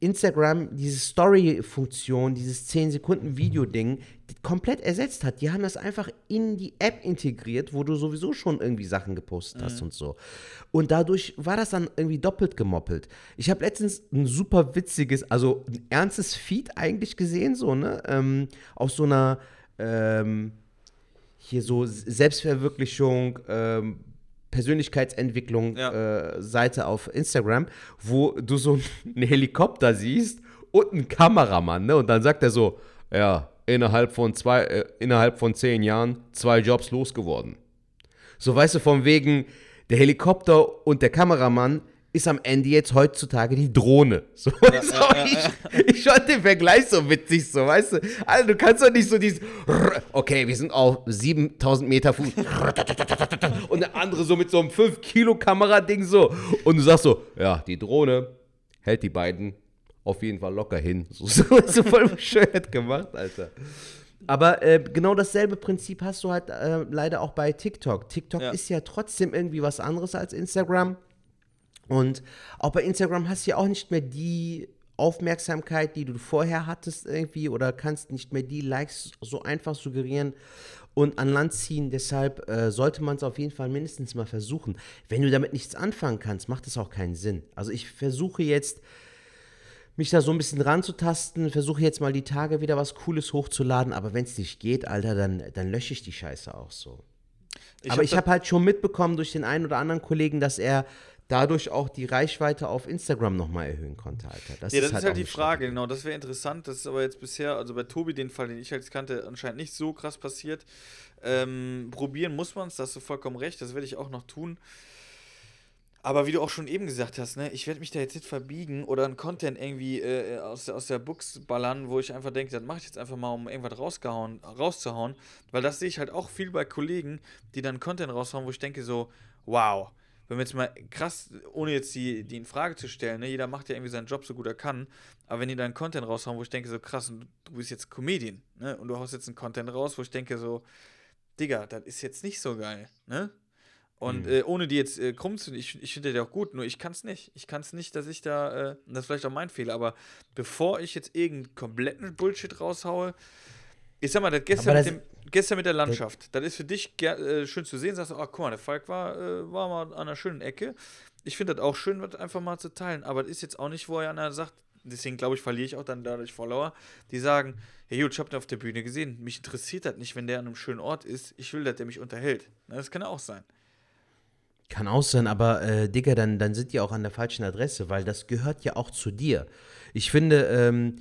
Instagram diese Story-Funktion, dieses 10-Sekunden-Video-Ding die komplett ersetzt hat. Die haben das einfach in die App integriert, wo du sowieso schon irgendwie Sachen gepostet hast und so. Und dadurch war das dann irgendwie doppelt gemoppelt. Ich habe letztens ein super witziges, also ein ernstes Feed eigentlich gesehen, so, ne? Ähm, auf so einer ähm, hier so Selbstverwirklichung, ähm, Persönlichkeitsentwicklung Ja. äh, Seite auf Instagram, wo du so einen Helikopter siehst und einen Kameramann, ne? Und dann sagt er so, ja, innerhalb von zwei, äh, innerhalb von zehn Jahren zwei Jobs losgeworden. So weißt du, von wegen, der Helikopter und der Kameramann ist am Ende jetzt heutzutage die Drohne. So, weißt du, ich, ich fand den Vergleich so witzig, so, weißt du. Also, du kannst doch nicht so dieses, okay, wir sind auf 7000 Meter Fuß. Und der andere so mit so einem 5-Kilo-Kamera-Ding so. Und du sagst so, ja, die Drohne hält die beiden auf jeden Fall locker hin. So, so, so voll bescheuert gemacht, Alter. Aber äh, genau dasselbe Prinzip hast du halt äh, leider auch bei TikTok. TikTok Ja. ist ja trotzdem irgendwie was anderes als Instagram. Und auch bei Instagram hast du ja auch nicht mehr die Aufmerksamkeit, die du vorher hattest irgendwie oder kannst nicht mehr die Likes so einfach suggerieren und an Land ziehen. Deshalb äh, sollte man es auf jeden Fall mindestens mal versuchen. Wenn du damit nichts anfangen kannst, macht es auch keinen Sinn. Also ich versuche jetzt mich da so ein bisschen ranzutasten, versuche jetzt mal die Tage wieder was Cooles hochzuladen, aber wenn es nicht geht, Alter, dann, dann lösche ich die Scheiße auch so. aber hab ich habe halt schon mitbekommen durch den einen oder anderen Kollegen, dass er dadurch auch die Reichweite auf Instagram nochmal erhöhen konnte, Alter. Ja, das ist halt, auch die eine Frage, genau. Das wäre interessant. Das ist aber jetzt bisher, also bei Tobi, den Fall, den ich halt kannte, anscheinend nicht so krass passiert. Ähm, probieren muss man es, da hast du vollkommen recht. Das werde ich auch noch tun. Aber wie du auch schon eben gesagt hast, ne, ich werde mich da jetzt nicht verbiegen oder einen Content irgendwie äh, aus, der- aus der Books ballern, wo ich einfach denke, das mache ich jetzt einfach mal, um irgendwas rausgehauen, rauszuhauen. Weil das sehe ich halt auch viel bei Kollegen, die dann Content raushauen, wo ich denke so, wow, wenn wir jetzt mal krass, ohne jetzt die, die in Frage zu stellen, ne, jeder macht ja irgendwie seinen Job so gut er kann, aber wenn die dann Content raushauen, wo ich denke so, krass, und du bist jetzt Comedian, ne, und du haust jetzt einen Content raus, wo ich denke so, Digga, das ist jetzt nicht so geil, ne? Und äh, ohne die jetzt äh, krumm zu, ich, ich finde ja auch gut, nur ich kann es nicht. Ich kann es nicht, dass ich da, äh, das ist vielleicht auch mein Fehler, aber bevor ich jetzt irgendeinen kompletten Bullshit raushaue, ich sag mal, das gestern, Aber mit, das- dem, gestern mit der Landschaft, das ist für dich äh, schön zu sehen, sagst du, oh, guck mal, der Falk war, äh, war mal an einer schönen Ecke. Ich finde das auch schön, das einfach mal zu teilen, aber das ist jetzt auch nicht, wo einer sagt, deswegen glaube ich, verliere ich auch dann dadurch Follower, die sagen, hey gut, ich habe den auf der Bühne gesehen, mich interessiert das nicht, wenn der an einem schönen Ort ist, ich will, dass der mich unterhält. Na, das kann auch sein. Kann auch sein, aber äh, Digga, dann, dann sind die auch an der falschen Adresse, weil das gehört ja auch zu dir. Ich finde, ähm,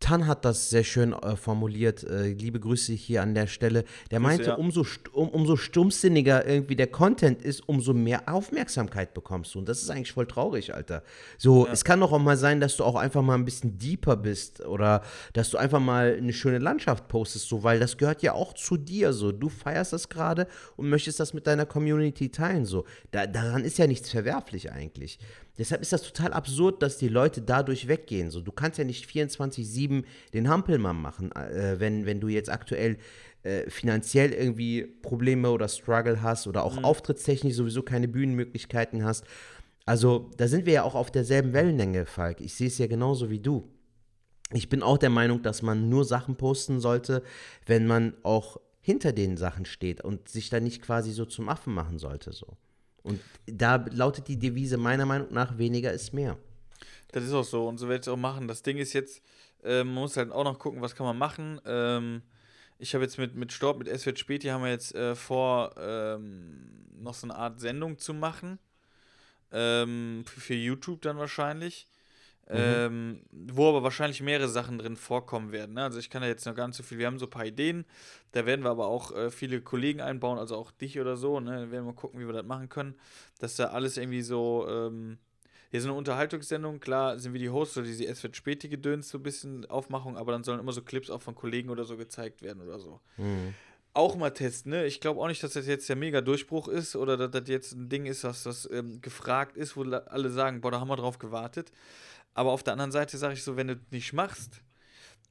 Tan hat das sehr schön äh, formuliert. Äh, liebe Grüße hier an der Stelle. Der meinte, ja. umso, um, umso stumpfsinniger irgendwie der Content ist, umso mehr Aufmerksamkeit bekommst du. Und das ist eigentlich voll traurig, Alter. So, es kann doch auch mal sein, dass du auch einfach mal ein bisschen deeper bist oder dass du einfach mal eine schöne Landschaft postest, so, weil das gehört ja auch zu dir. So, du feierst das gerade und möchtest das mit deiner Community teilen. So, da, daran ist ja nichts verwerflich eigentlich. Deshalb ist das total absurd, dass die Leute dadurch weggehen. So, du kannst ja nicht 24-7 den Hampelmann machen, äh, wenn, wenn du jetzt aktuell äh, finanziell irgendwie Probleme oder Struggle hast oder auch auftrittstechnisch sowieso keine Bühnenmöglichkeiten hast. Also, da sind wir ja auch auf derselben Wellenlänge, Falk. Ich sehe es ja genauso wie du. Ich bin auch der Meinung, dass man nur Sachen posten sollte, wenn man auch hinter den Sachen steht und sich da nicht quasi so zum Affen machen sollte. So. Und da lautet die Devise meiner Meinung nach, weniger ist mehr. Das ist auch so und so werde ich es auch machen. Das Ding ist jetzt, äh, man muss halt auch noch gucken, was kann man machen. Ähm, ich habe jetzt mit, mit Storb, mit SWT Späti haben wir jetzt äh, vor, ähm, noch so eine Art Sendung zu machen. Ähm, für YouTube dann wahrscheinlich. Ähm, wo aber wahrscheinlich mehrere Sachen drin vorkommen werden. Ne? Also ich kann da jetzt noch gar nicht so viel. Wir haben so ein paar Ideen. Da werden wir aber auch äh, viele Kollegen einbauen, also auch dich oder so. Ne? Da werden wir mal gucken, wie wir das machen können. Dass da alles irgendwie so. Ähm, hier so eine Unterhaltungssendung, klar sind wir die Hosts oder diese Es wird späti gedöns, so ein bisschen Aufmachung, aber dann sollen immer so Clips auch von Kollegen oder so gezeigt werden oder so. Auch mal testen, ne? Ich glaube auch nicht, dass das jetzt der mega Durchbruch ist oder dass das jetzt ein Ding ist, was das ähm, gefragt ist, wo alle sagen, boah, da haben wir drauf gewartet. Aber auf der anderen Seite sage ich so, wenn du nicht machst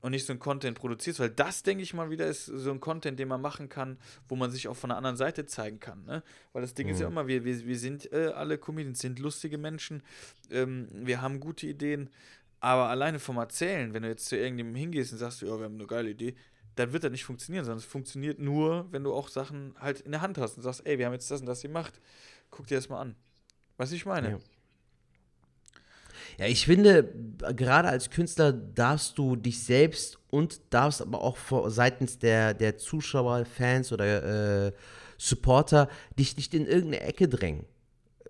und nicht so ein Content produzierst, weil das, denke ich mal, wieder ist so ein Content, den man machen kann, wo man sich auch von der anderen Seite zeigen kann. Ne? Weil das Ding ist ja immer, wir, wir, wir sind äh, alle Comedians, sind lustige Menschen, ähm, wir haben gute Ideen, aber alleine vom Erzählen, wenn du jetzt zu irgendjemandem hingehst und sagst, ja, wir haben eine geile Idee, dann wird das nicht funktionieren, sondern es funktioniert nur, wenn du auch Sachen halt in der Hand hast und sagst, ey, wir haben jetzt das und das gemacht, guck dir das mal an. Wie ich meine? Ja. Ja, ich finde, gerade als Künstler darfst du dich selbst und darfst aber auch vor, seitens der, der Zuschauer, Fans oder äh, Supporter dich nicht in irgendeine Ecke drängen.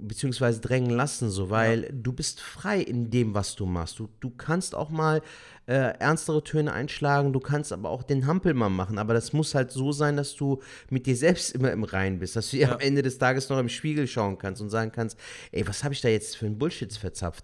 Beziehungsweise drängen lassen, so, weil du bist frei in dem, was du machst. Du, du kannst auch mal äh, ernstere Töne einschlagen, du kannst aber auch den Hampelmann machen. Aber das muss halt so sein, dass du mit dir selbst immer im Reinen bist, dass du dir am Ende des Tages noch im Spiegel schauen kannst und sagen kannst, ey, was habe ich da jetzt für ein Bullshit verzapft?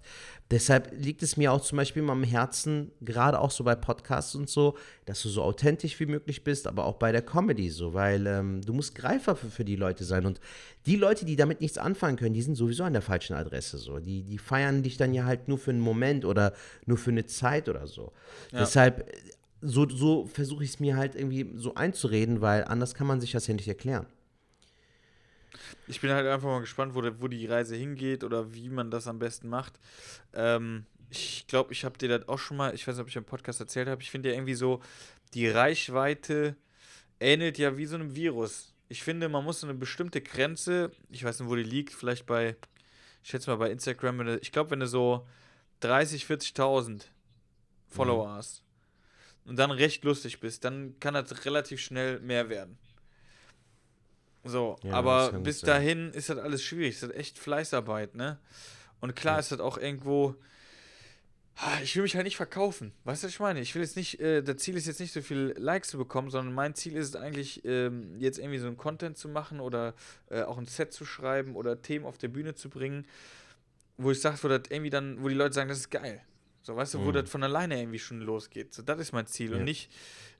Deshalb liegt es mir auch zum Beispiel immer am Herzen, gerade auch so bei Podcasts und so, dass du so authentisch wie möglich bist, aber auch bei der Comedy so, weil ähm, du musst Greifer für, für die Leute sein. Und die Leute, die damit nichts anfangen können, die sind sowieso an der falschen Adresse so. Die, die feiern dich dann ja halt nur für einen Moment oder nur für eine Zeit oder so. Deshalb, äh, so, so versuche ich es mir halt irgendwie so einzureden, weil anders kann man sich das ja nicht erklären. Ich bin halt einfach mal gespannt, wo, der, wo die Reise hingeht oder wie man das am besten macht. Ähm, ich glaube, ich habe dir das auch schon mal, ich weiß nicht, ob ich im Podcast erzählt habe, ich finde ja irgendwie so, die Reichweite ähnelt ja wie so einem Virus. Ich finde, man muss eine bestimmte Grenze, ich weiß nicht, wo die liegt, vielleicht bei, ich schätze mal bei Instagram, du, ich glaube, wenn du so 30, 40.000 Follower hast und dann recht lustig bist, dann kann das relativ schnell mehr werden. So, Ja, aber bis sein. dahin ist das alles schwierig. Das ist echt Fleißarbeit, ne? Und klar ist das auch irgendwo. Ah, Ich will mich halt nicht verkaufen. Weißt du, was ich meine? Ich will jetzt nicht, äh, das Ziel ist jetzt nicht so viel Likes zu bekommen, sondern mein Ziel ist es eigentlich, ähm, jetzt irgendwie so ein Content zu machen oder äh, auch ein Set zu schreiben oder Themen auf der Bühne zu bringen, wo ich sage, wo das irgendwie dann, wo die Leute sagen, das ist geil. So, weißt du, wo das von alleine irgendwie schon losgeht. So, das ist mein Ziel. Und Ja. nicht,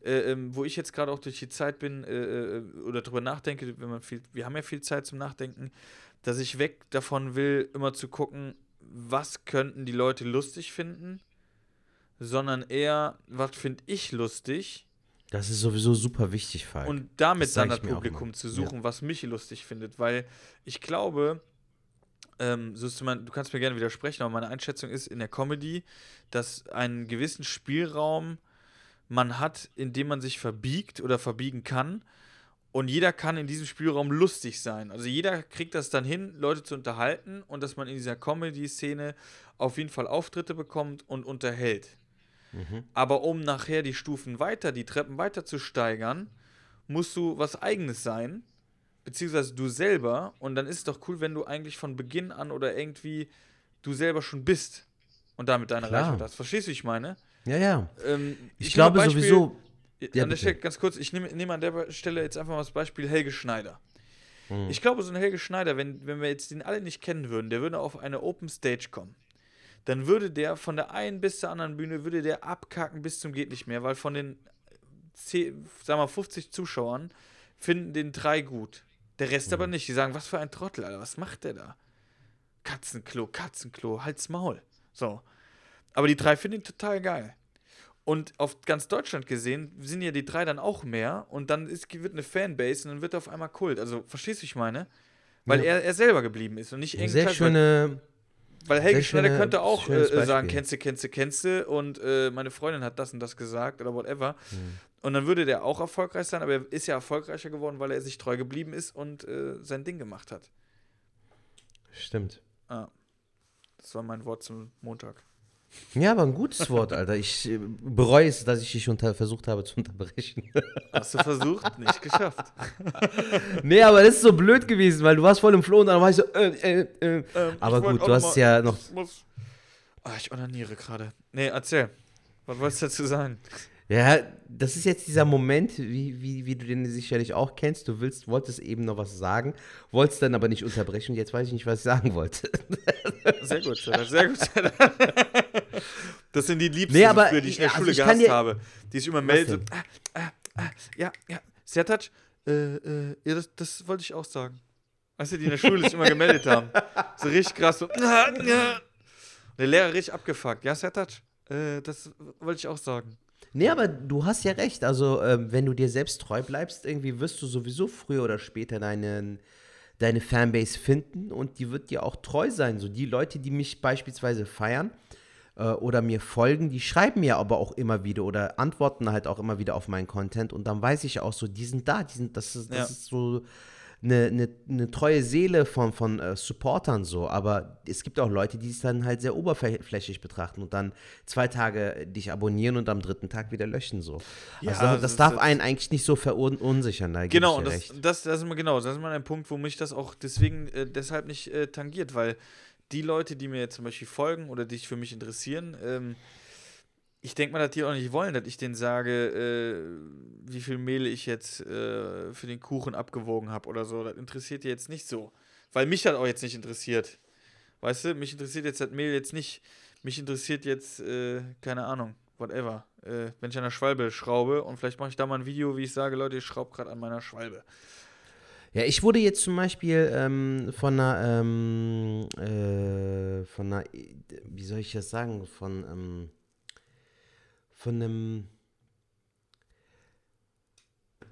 äh, ähm, wo ich jetzt gerade auch durch die Zeit bin äh, äh, oder drüber nachdenke, wenn man viel, wir haben ja viel Zeit zum Nachdenken, dass ich weg davon will, immer zu gucken, was könnten die Leute lustig finden, sondern eher, was finde ich lustig Das ist sowieso super wichtig, Falk. und damit Das dann das Publikum zu suchen, was mich lustig findet, weil ich glaube, ähm, so ist mein, du kannst mir gerne widersprechen, aber meine Einschätzung ist in der Comedy, dass einen gewissen Spielraum man hat, in dem man sich verbiegt oder verbiegen kann Und jeder kann in diesem Spielraum lustig sein. Also jeder kriegt das dann hin, Leute zu unterhalten und dass man in dieser Comedy-Szene auf jeden Fall Auftritte bekommt und unterhält. Aber um nachher die Stufen weiter, die Treppen weiter zu steigern, musst du was Eigenes sein, beziehungsweise du selber. Und dann ist es doch cool, wenn du eigentlich von Beginn an oder irgendwie du selber schon bist und damit deine Klar. Reichweite hast. Verstehst du, wie ich meine? Ja, ja. Ähm, Ich, nehme glaube Beispiel- sowieso. Ja, an der. Stelle, ganz kurz, ich nehme, nehme an der Stelle jetzt einfach mal das Beispiel Helge Schneider. Mhm. Ich glaube, so ein Helge Schneider, wenn, wenn wir jetzt den alle nicht kennen würden, der würde auf eine Open Stage kommen. Dann würde der von der einen bis zur anderen Bühne, würde der abkacken bis zum geht nicht mehr, weil von den 10, sagen wir 50 Zuschauern finden den drei gut. Der Rest Mhm. aber nicht. Die sagen, was für ein Trottel, Alter, was macht der da? Katzenklo, Katzenklo, halt's Maul. So. Aber die drei finden ihn total geil. Und auf ganz Deutschland gesehen sind ja die drei dann auch mehr und dann ist, wird eine Fanbase und dann wird er auf einmal Kult. Also, verstehst du, ich meine? Weil Ja. er, er selber geblieben ist und nicht irgendein Sehr schöne. Weil Helge Schneider schöne- könnte auch äh, sagen, kennst du, kennst du, kennst du und äh, meine Freundin hat das und das gesagt oder whatever. Hm. Und dann würde der auch erfolgreich sein, aber er ist ja erfolgreicher geworden, weil er sich treu geblieben ist und äh, sein Ding gemacht hat. Stimmt. Ah. Das war mein Wort zum Montag. Ja, aber ein gutes Wort, Alter. Ich äh, bereue es, dass ich dich unter versucht habe zu unterbrechen. Hast du versucht? Nicht geschafft. nee, aber das ist so blöd gewesen, weil du warst voll im Floh und dann war ich so, äh, äh, äh. Ähm, Aber gut, du hast ja noch- Ich, muss, ah, ich onaniere gerade. Nee, erzähl. Was wolltest du dazu sagen? Ja, das ist jetzt dieser Moment, wie, wie, wie du den sicherlich auch kennst. Du willst, wolltest eben noch was sagen, wolltest dann aber nicht unterbrechen jetzt weiß ich nicht, was ich sagen wollte. Sehr gut, sehr gut. Das sind die Liebsten, Nee, aber, für die ich in der also Schule gehasst dir- habe. Die sich immer melden. Ah, ah, ah, ja, ja, Sertac, äh, äh, ja, das, das wollte ich auch sagen. Weißt du, die in der Schule sich immer gemeldet haben. So richtig krass. So, ah, ja. Der Lehrer richtig abgefuckt. Ja, Sertac, äh, das wollte ich auch sagen. Nee, aber du hast ja recht. Also, ähm, wenn du dir selbst treu bleibst, irgendwie wirst du sowieso früher oder später deinen, deine Fanbase finden und die wird dir auch treu sein. So die Leute, die mich beispielsweise feiern äh, oder mir folgen, die schreiben mir aber auch immer wieder oder antworten halt auch immer wieder auf meinen Content und dann weiß ich auch so, die sind da, die sind, das ist, das Ja. ist so eine, eine, eine treue Seele von, von äh, Supportern so, aber es gibt auch Leute, die es dann halt sehr oberflächlich betrachten und dann zwei Tage dich abonnieren und am dritten Tag wieder löschen so. Ja, also das, das das darf jetzt- einen eigentlich nicht so verunsichern. Da Genau, das, recht. das, das ist immer genau, das ist immer ein Punkt, wo mich das auch deswegen äh, deshalb nicht äh, tangiert, weil die Leute, die mir jetzt zum Beispiel folgen oder die sich für mich interessieren, ähm, ich denke mal, dass die auch nicht wollen, dass ich denen sage, äh, wie viel Mehl ich jetzt äh, für den Kuchen abgewogen habe oder so. Das interessiert die jetzt nicht so. Weil mich das auch jetzt nicht interessiert. Weißt du, mich interessiert jetzt das Mehl jetzt nicht. Mich interessiert jetzt, äh, keine Ahnung, whatever. Äh, wenn ich an der Schwalbe schraube und vielleicht mache ich da mal ein Video, wie ich sage, Leute, ich schraube gerade an meiner Schwalbe. Ja, ich wurde jetzt zum Beispiel ähm, von einer, ähm, äh, von einer, wie soll ich das sagen, von, ähm, von einem,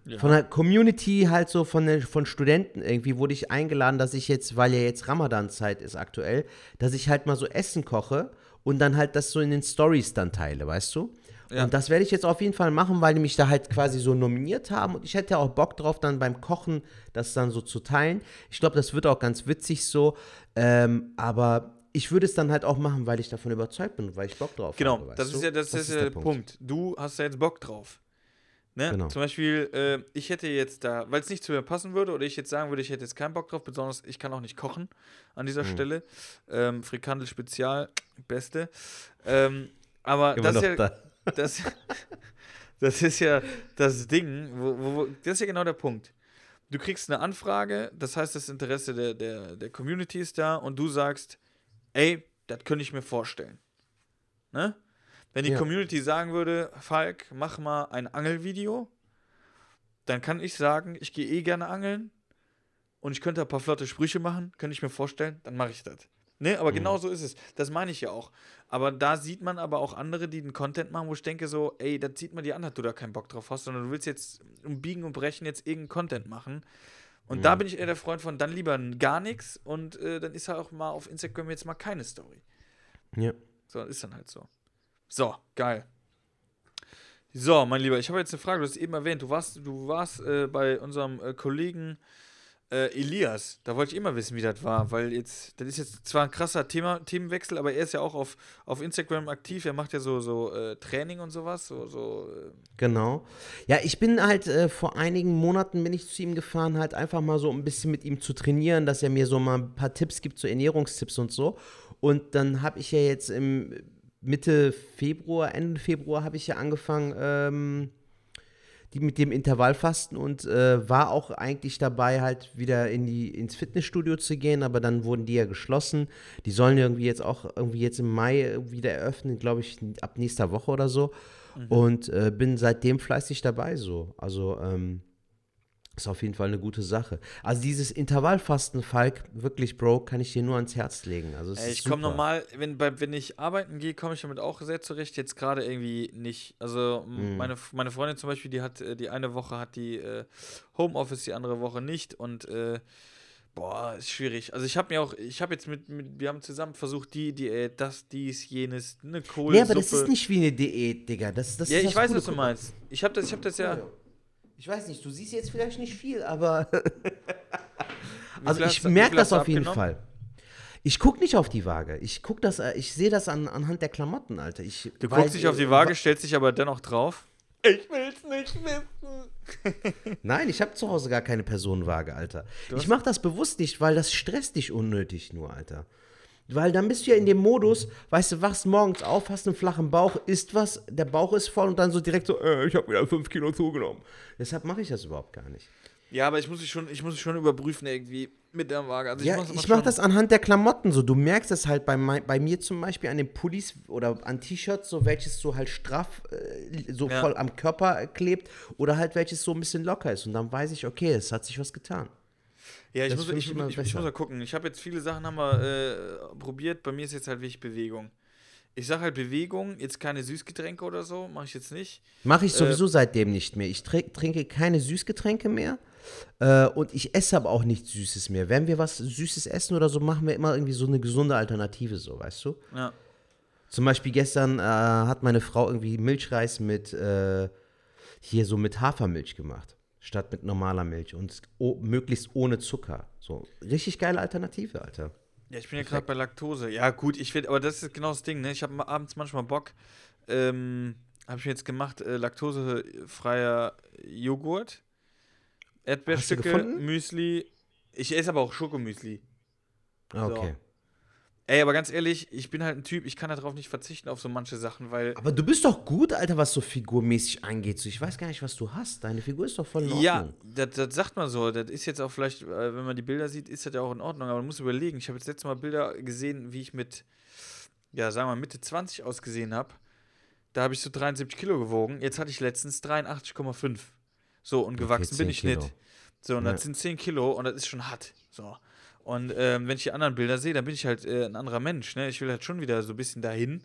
Ja. von einer Community halt so, von, der, von Studenten irgendwie wurde ich eingeladen, dass ich jetzt, weil ja jetzt Ramadan-Zeit ist aktuell, dass ich halt mal so Essen koche und dann halt das so in den Stories dann teile, weißt du? Ja. Und das werde ich jetzt auf jeden Fall machen, weil die mich da halt quasi so nominiert haben und ich hätte auch Bock drauf, dann beim Kochen das dann so zu teilen. Ich glaube, das wird auch ganz witzig so, ähm, aber ich würde es dann halt auch machen, weil ich davon überzeugt bin und weil ich Bock drauf Genau, habe. weißt das ist ja, das ist ja der Punkt. Punkt. Du hast da jetzt Bock drauf. Ne? Genau. Zum Beispiel, äh, ich hätte jetzt da, weil es nicht zu mir passen würde, oder ich jetzt sagen würde, ich hätte jetzt keinen Bock drauf, besonders ich kann auch nicht kochen an Mhm. dieser Stelle. Ähm, Frikandel Spezial, beste. Ähm, aber das ist, ja, da. das, das ist ja das Ding, wo, wo, das ist ja genau der Punkt. Du kriegst eine Anfrage, das heißt, das Interesse der, der, der Community ist da und du sagst, ey, das könnte ich mir vorstellen. Ne? Wenn die Ja. Community sagen würde, Falk, mach mal ein Angelvideo, dann kann ich sagen, ich gehe eh gerne angeln und ich könnte ein paar flotte Sprüche machen, könnte ich mir vorstellen, dann mache ich das. Ne, aber genau so ist es. Das meine ich ja auch. Aber da sieht man aber auch andere, die den Content machen, wo ich denke so, ey, das sieht man dir an, dass du da keinen Bock drauf hast, sondern du willst jetzt um Biegen und Brechen jetzt irgendeinen Content machen. Und da bin ich eher der Freund von dann lieber gar nichts und äh, dann ist halt auch mal auf Instagram jetzt mal keine Story. Ja. So, ist dann halt so. So, geil. So, mein Lieber, ich habe jetzt eine Frage. Du hast eben erwähnt, du warst, du warst äh, bei unserem äh, Kollegen äh, Elias. Da wollte ich immer wissen, wie das war, weil jetzt, das ist jetzt zwar ein krasser Thema, Themenwechsel, aber er ist ja auch auf, auf Instagram aktiv. Er macht ja so, so äh, Training und sowas. So, so, äh, Genau. Ja, ich bin halt äh, vor einigen Monaten bin ich zu ihm gefahren, halt einfach mal so ein bisschen mit ihm zu trainieren, dass er mir so mal ein paar Tipps gibt, so Ernährungstipps und so. Und dann habe ich ja jetzt im Mitte Februar, Ende Februar habe ich ja angefangen, ähm, die mit dem Intervallfasten und äh, war auch eigentlich dabei, halt wieder in die, ins Fitnessstudio zu gehen, aber dann wurden die ja geschlossen. Die sollen irgendwie jetzt auch irgendwie jetzt im Mai wieder eröffnen, glaube ich, ab nächster Woche oder so. Und äh, bin seitdem fleißig dabei so. Also ähm, ist auf jeden Fall eine gute Sache. Also dieses Intervallfasten, Falk, wirklich, Bro, kann ich dir nur ans Herz legen. Also es Ey, ich komme normal, wenn, wenn ich arbeiten gehe, komme ich damit auch sehr zurecht. Jetzt gerade irgendwie nicht. Also m, Mhm. meine, meine Freundin zum Beispiel, die hat äh, die eine Woche hat die äh, Homeoffice, die andere Woche nicht. Und äh, boah, ist schwierig. Also ich habe mir auch, ich habe jetzt mit, mit, wir haben zusammen versucht, die Diät, das, dies, jenes, eine Kohlsuppe. Nee, aber das ist nicht wie eine Diät, Digga. Das, das ja, ist ich weiß, was du meinst. Ich habe das, ich habe das ja. Ich weiß nicht, du siehst jetzt vielleicht nicht viel, aber. Also ich merke das auf jeden? Fall. Ich gucke nicht auf die Waage. Ich guck das, äh, ich sehe das an, anhand der Klamotten, Alter. Ich, Du guckst dich auf die Waage, stellst dich aber dennoch drauf. Ich will's nicht wissen. Nein, ich habe zu Hause gar keine Personenwaage, Alter. Du Ich mache das bewusst nicht, weil das stresst dich unnötig nur, Alter. Weil dann bist du ja in dem Modus, weißt du, wachst morgens auf, hast einen flachen Bauch, isst was, der Bauch ist voll und dann so direkt so, äh, ich habe wieder 5 Kilo zugenommen. Deshalb mache ich das überhaupt gar nicht. Ja, aber ich muss mich schon, ich muss schon überprüfen irgendwie mit der Waage. Also Ja, immer ich mache das anhand der Klamotten so. Du merkst es halt bei, mei- bei mir zum Beispiel an den Pullis oder an T-Shirts, so welches so halt straff, äh, so Ja. voll am Körper klebt oder halt welches so ein bisschen locker ist. Und dann weiß ich, okay, es hat sich was getan. Ja, ich muss, ich, ich ich, muss mal gucken. Ich habe jetzt viele Sachen haben wir äh, probiert. Bei mir ist jetzt halt wirklich Bewegung. Ich sage halt Bewegung, jetzt keine Süßgetränke oder so, mache ich jetzt nicht. Mache ich Äh, sowieso seitdem nicht mehr. Ich tr- trinke keine Süßgetränke mehr äh, und ich esse aber auch nichts Süßes mehr. Wenn wir was Süßes essen oder so, machen wir immer irgendwie so eine gesunde Alternative, so, weißt du? Ja. Zum Beispiel gestern äh, hat meine Frau irgendwie Milchreis mit äh, hier so mit Hafermilch gemacht, statt mit normaler Milch und o- möglichst ohne Zucker. So richtig geile Alternative, Alter. Ja, ich bin ja gerade bei Laktose. Ja, gut, ich will, aber das ist genau das Ding, ne? Ich habe abends manchmal Bock. Ähm, habe ich mir jetzt gemacht, äh, laktosefreier Joghurt, Erdbeerstücke? Müsli. Ich esse aber auch Schokomüsli. Ah, Okay. Ey, aber ganz ehrlich, ich bin halt ein Typ, ich kann darauf nicht verzichten auf so manche Sachen, weil Aber du bist doch gut, Alter, was so figurmäßig angeht. So, ich weiß gar nicht, was du hast. Deine Figur ist doch voll in Ordnung. Ja, das, das sagt man so. Das ist jetzt auch vielleicht, äh, wenn man die Bilder sieht, ist das ja auch in Ordnung. Aber man muss überlegen. Ich habe jetzt letztes Mal Bilder gesehen, wie ich mit, ja, sagen wir mal, Mitte 20 ausgesehen habe. Da habe ich so 73 Kilo gewogen. Jetzt hatte ich letztens 83,5. So, und gewachsen 10 bin ich Kilo. nicht. So, und Ja. das sind 10 Kilo und das ist schon hart. So. Und ähm, wenn ich die anderen Bilder sehe, dann bin ich halt äh, ein anderer Mensch. Ne? Ich will halt schon wieder so ein bisschen dahin.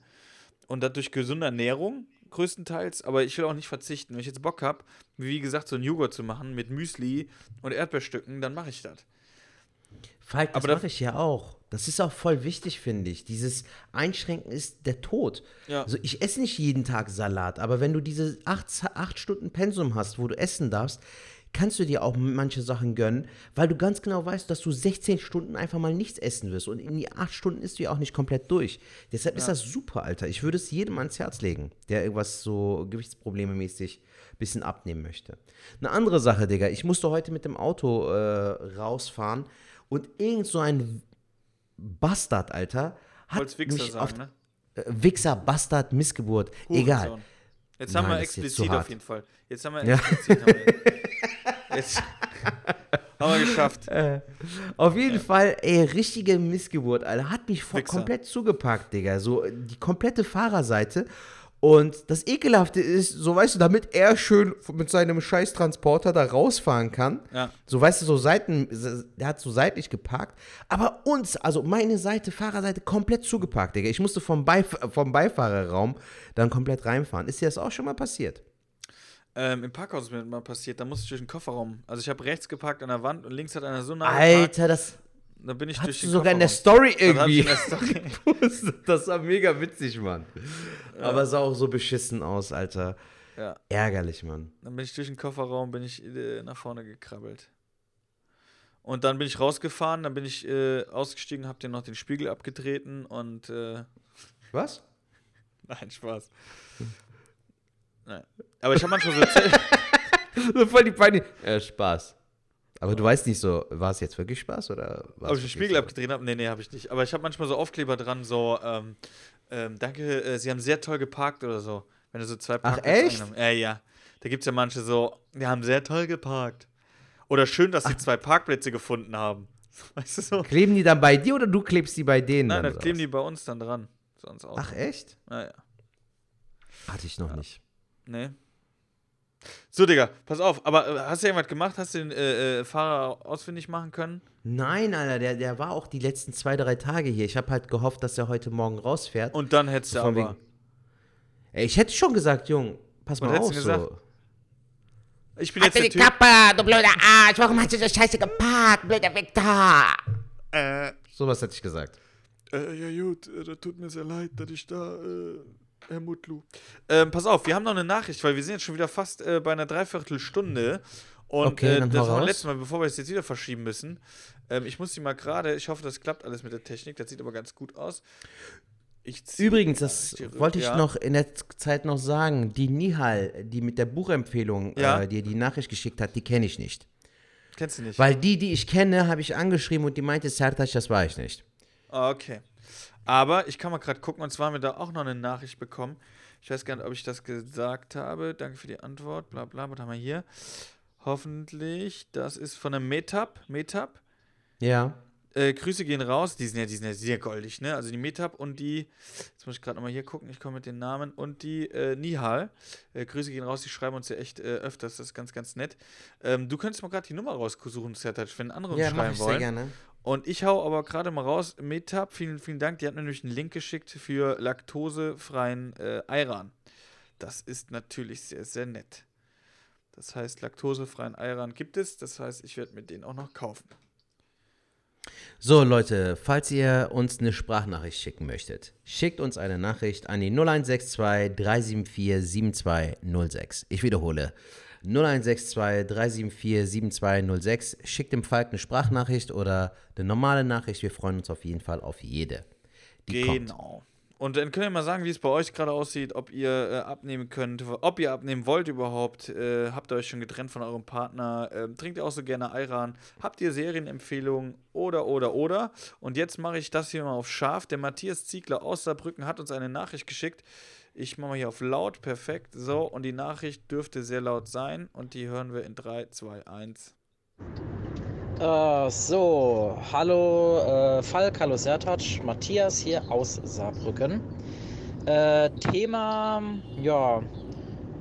Und das durch gesunde Ernährung größtenteils, aber ich will auch nicht verzichten. Wenn ich jetzt Bock habe, wie gesagt, so einen Joghurt zu machen mit Müsli und Erdbeerstücken, dann mache ich das. Falk, das Aber da- mache ich ja auch. Das ist auch voll wichtig, finde ich. Dieses Einschränken ist der Tod. Ja. Also ich esse nicht jeden Tag Salat, aber wenn du diese acht, acht Stunden Pensum hast, wo du essen darfst, kannst du dir auch manche Sachen gönnen, weil du ganz genau weißt, dass du 16 Stunden einfach mal nichts essen wirst. Und in die acht Stunden isst du ja auch nicht komplett durch. Deshalb ist das super, Alter. Ich würde es jedem ans Herz legen, der irgendwas so Gewichtsprobleme mäßig ein bisschen abnehmen möchte. Eine andere Sache, Digga. Ich musste heute mit dem Auto äh, rausfahren und irgend so ein Bastard, Alter, hat Wollt's Wichser mich auf, sagen, ne? äh, Wichser, Bastard, Missgeburt, egal. Jetzt haben Nein, wir explizit auf jeden Fall. Jetzt haben wir Ja. explizit. Haben wir, jetzt haben wir geschafft. Auf jeden Fall, ey, richtige Missgeburt, Alter. Hat mich voll Wichser. komplett zugepackt, Digga. So äh, die komplette Fahrerseite. Und das Ekelhafte ist, so weißt du, damit er schön mit seinem Scheißtransporter da rausfahren kann. Ja. So weißt du, so Seiten, der hat so seitlich geparkt. Aber uns, also meine Seite, Fahrerseite, komplett zugepackt, Digga. Ich musste vom, Beif vom Beifahrerraum dann komplett reinfahren. Ist dir das auch schon mal passiert? Ähm, Im Parkhaus ist mir mal passiert, da musste ich durch den Kofferraum. Also ich habe rechts geparkt an der Wand und links hat einer so nah geparkt, Alter, das da bin ich durch hast du den sogar in der Kofferraum. Story irgendwie. der Story. das war mega witzig, Mann. Aber sah auch so beschissen aus, Alter. Ja. Ärgerlich, Mann. Dann bin ich durch den Kofferraum, bin ich äh, nach vorne gekrabbelt. Und dann bin ich rausgefahren, dann bin ich äh, ausgestiegen, hab dir noch den Spiegel abgetreten und äh, Was? nein, Spaß. Nein. Aber ich habe manchmal so So voll die Beine. Äh, Spaß. Aber du weißt nicht so, war es jetzt wirklich Spaß oder war Ob ich den Spiegel so? abgedreht habe? Nee, nee, habe ich nicht. Aber ich habe manchmal so Aufkleber dran, so, ähm, ähm, danke, äh, Sie haben sehr toll geparkt oder so. Wenn du so zwei Parkplätze echt? eingenommen- Äh, ja. Da gibt es ja manche so, die haben sehr toll geparkt. Oder schön, dass sie zwei Parkplätze gefunden haben. Weißt du so? Kleben die dann bei dir oder du klebst die bei denen? Nein, dann, oder kleben die bei uns dann dran. Sonst auch. Ach, echt? Naja. Hatte ich noch nicht. Nee. So, Digga, pass auf. Aber äh, hast du irgendwas gemacht? Hast du den äh, äh, Fahrer ausfindig machen können? Nein, Alter, der, der war auch die letzten zwei, drei Tage hier. Ich habe halt gehofft, dass er heute Morgen rausfährt. Und dann hättest du aber. wegen- Ey, ich hätte schon gesagt, Jung, pass Was mal hättest auf. So. gesagt? Ich bin jetzt Halt der die Typ. Kappe, du blöder Arsch. Warum hast du so scheiße geparkt, blöder Victor? Äh, Sowas hätte ich gesagt. Äh, ja gut, äh, das tut mir sehr leid, dass ich da, äh, Herr Mutlu. Ähm, pass auf, wir haben noch eine Nachricht, weil wir sind jetzt schon wieder fast äh, bei einer Dreiviertelstunde. Und Okay, äh, das war das letzte Mal, bevor wir es jetzt wieder verschieben müssen. Ähm, ich muss die mal gerade, ich hoffe, das klappt alles mit der Technik, das sieht aber ganz gut aus. Übrigens, das wollte ich rüber. noch in der Zeit noch sagen. Die Nihal, die mit der Buchempfehlung Ja. äh, dir die Nachricht geschickt hat, die kenne ich nicht. Kennst du nicht? Weil die, die ich kenne, habe ich angeschrieben und die meinte, Sertac, das war ich nicht. Ah, Okay. Aber ich kann mal gerade gucken, und zwar haben wir da auch noch eine Nachricht bekommen. Ich weiß gar nicht, ob ich das gesagt habe. Danke für die Antwort. Bla bla, was haben wir hier? Hoffentlich. Das ist von einem Meetup. Meetup. Ja. Äh, Grüße gehen raus. Die sind ja, die sind ja sehr goldig, ne? Also die Meetup und die, jetzt muss ich gerade nochmal hier gucken, ich komme mit den Namen, und die äh, Nihal. Äh, Grüße gehen raus, die schreiben uns ja echt äh, öfters, das ist ganz, ganz nett. Ähm, du könntest mal gerade die Nummer raussuchen, Sertac, wenn andere uns Ja, schreiben ich wollen. sehr gerne. Und ich hau aber gerade mal raus, Meetup, vielen, vielen Dank, die hat mir nämlich einen Link geschickt für laktosefreien äh, Ayran. Das ist natürlich sehr, sehr nett. Das heißt, laktosefreien Ayran gibt es, das heißt, ich werde mir den auch noch kaufen. So, Leute, falls ihr uns eine Sprachnachricht schicken möchtet, schickt uns eine Nachricht an die 0162 374 7206. Ich wiederhole. 0162 374 7206. Schickt dem Falk eine Sprachnachricht oder eine normale Nachricht. Wir freuen uns auf jeden Fall auf jede. Die kommt. Genau. Und dann könnt ihr mal sagen, wie es bei euch gerade aussieht, ob ihr äh, abnehmen könnt, ob ihr abnehmen wollt überhaupt. Äh, habt ihr euch schon getrennt von eurem Partner? Ähm, trinkt ihr auch so gerne Ayran? Habt ihr Serienempfehlungen? Oder, oder, oder? Und jetzt mache ich das hier mal auf scharf. Der Matthias Ziegler aus Saarbrücken hat uns eine Nachricht geschickt. Ich mache mal hier auf laut, perfekt. So, und die Nachricht dürfte sehr laut sein. Und die hören wir in 3, 2, 1. Äh, so, hallo äh, Falk, hallo Sertac, Matthias hier aus Saarbrücken. Äh, Thema, ja,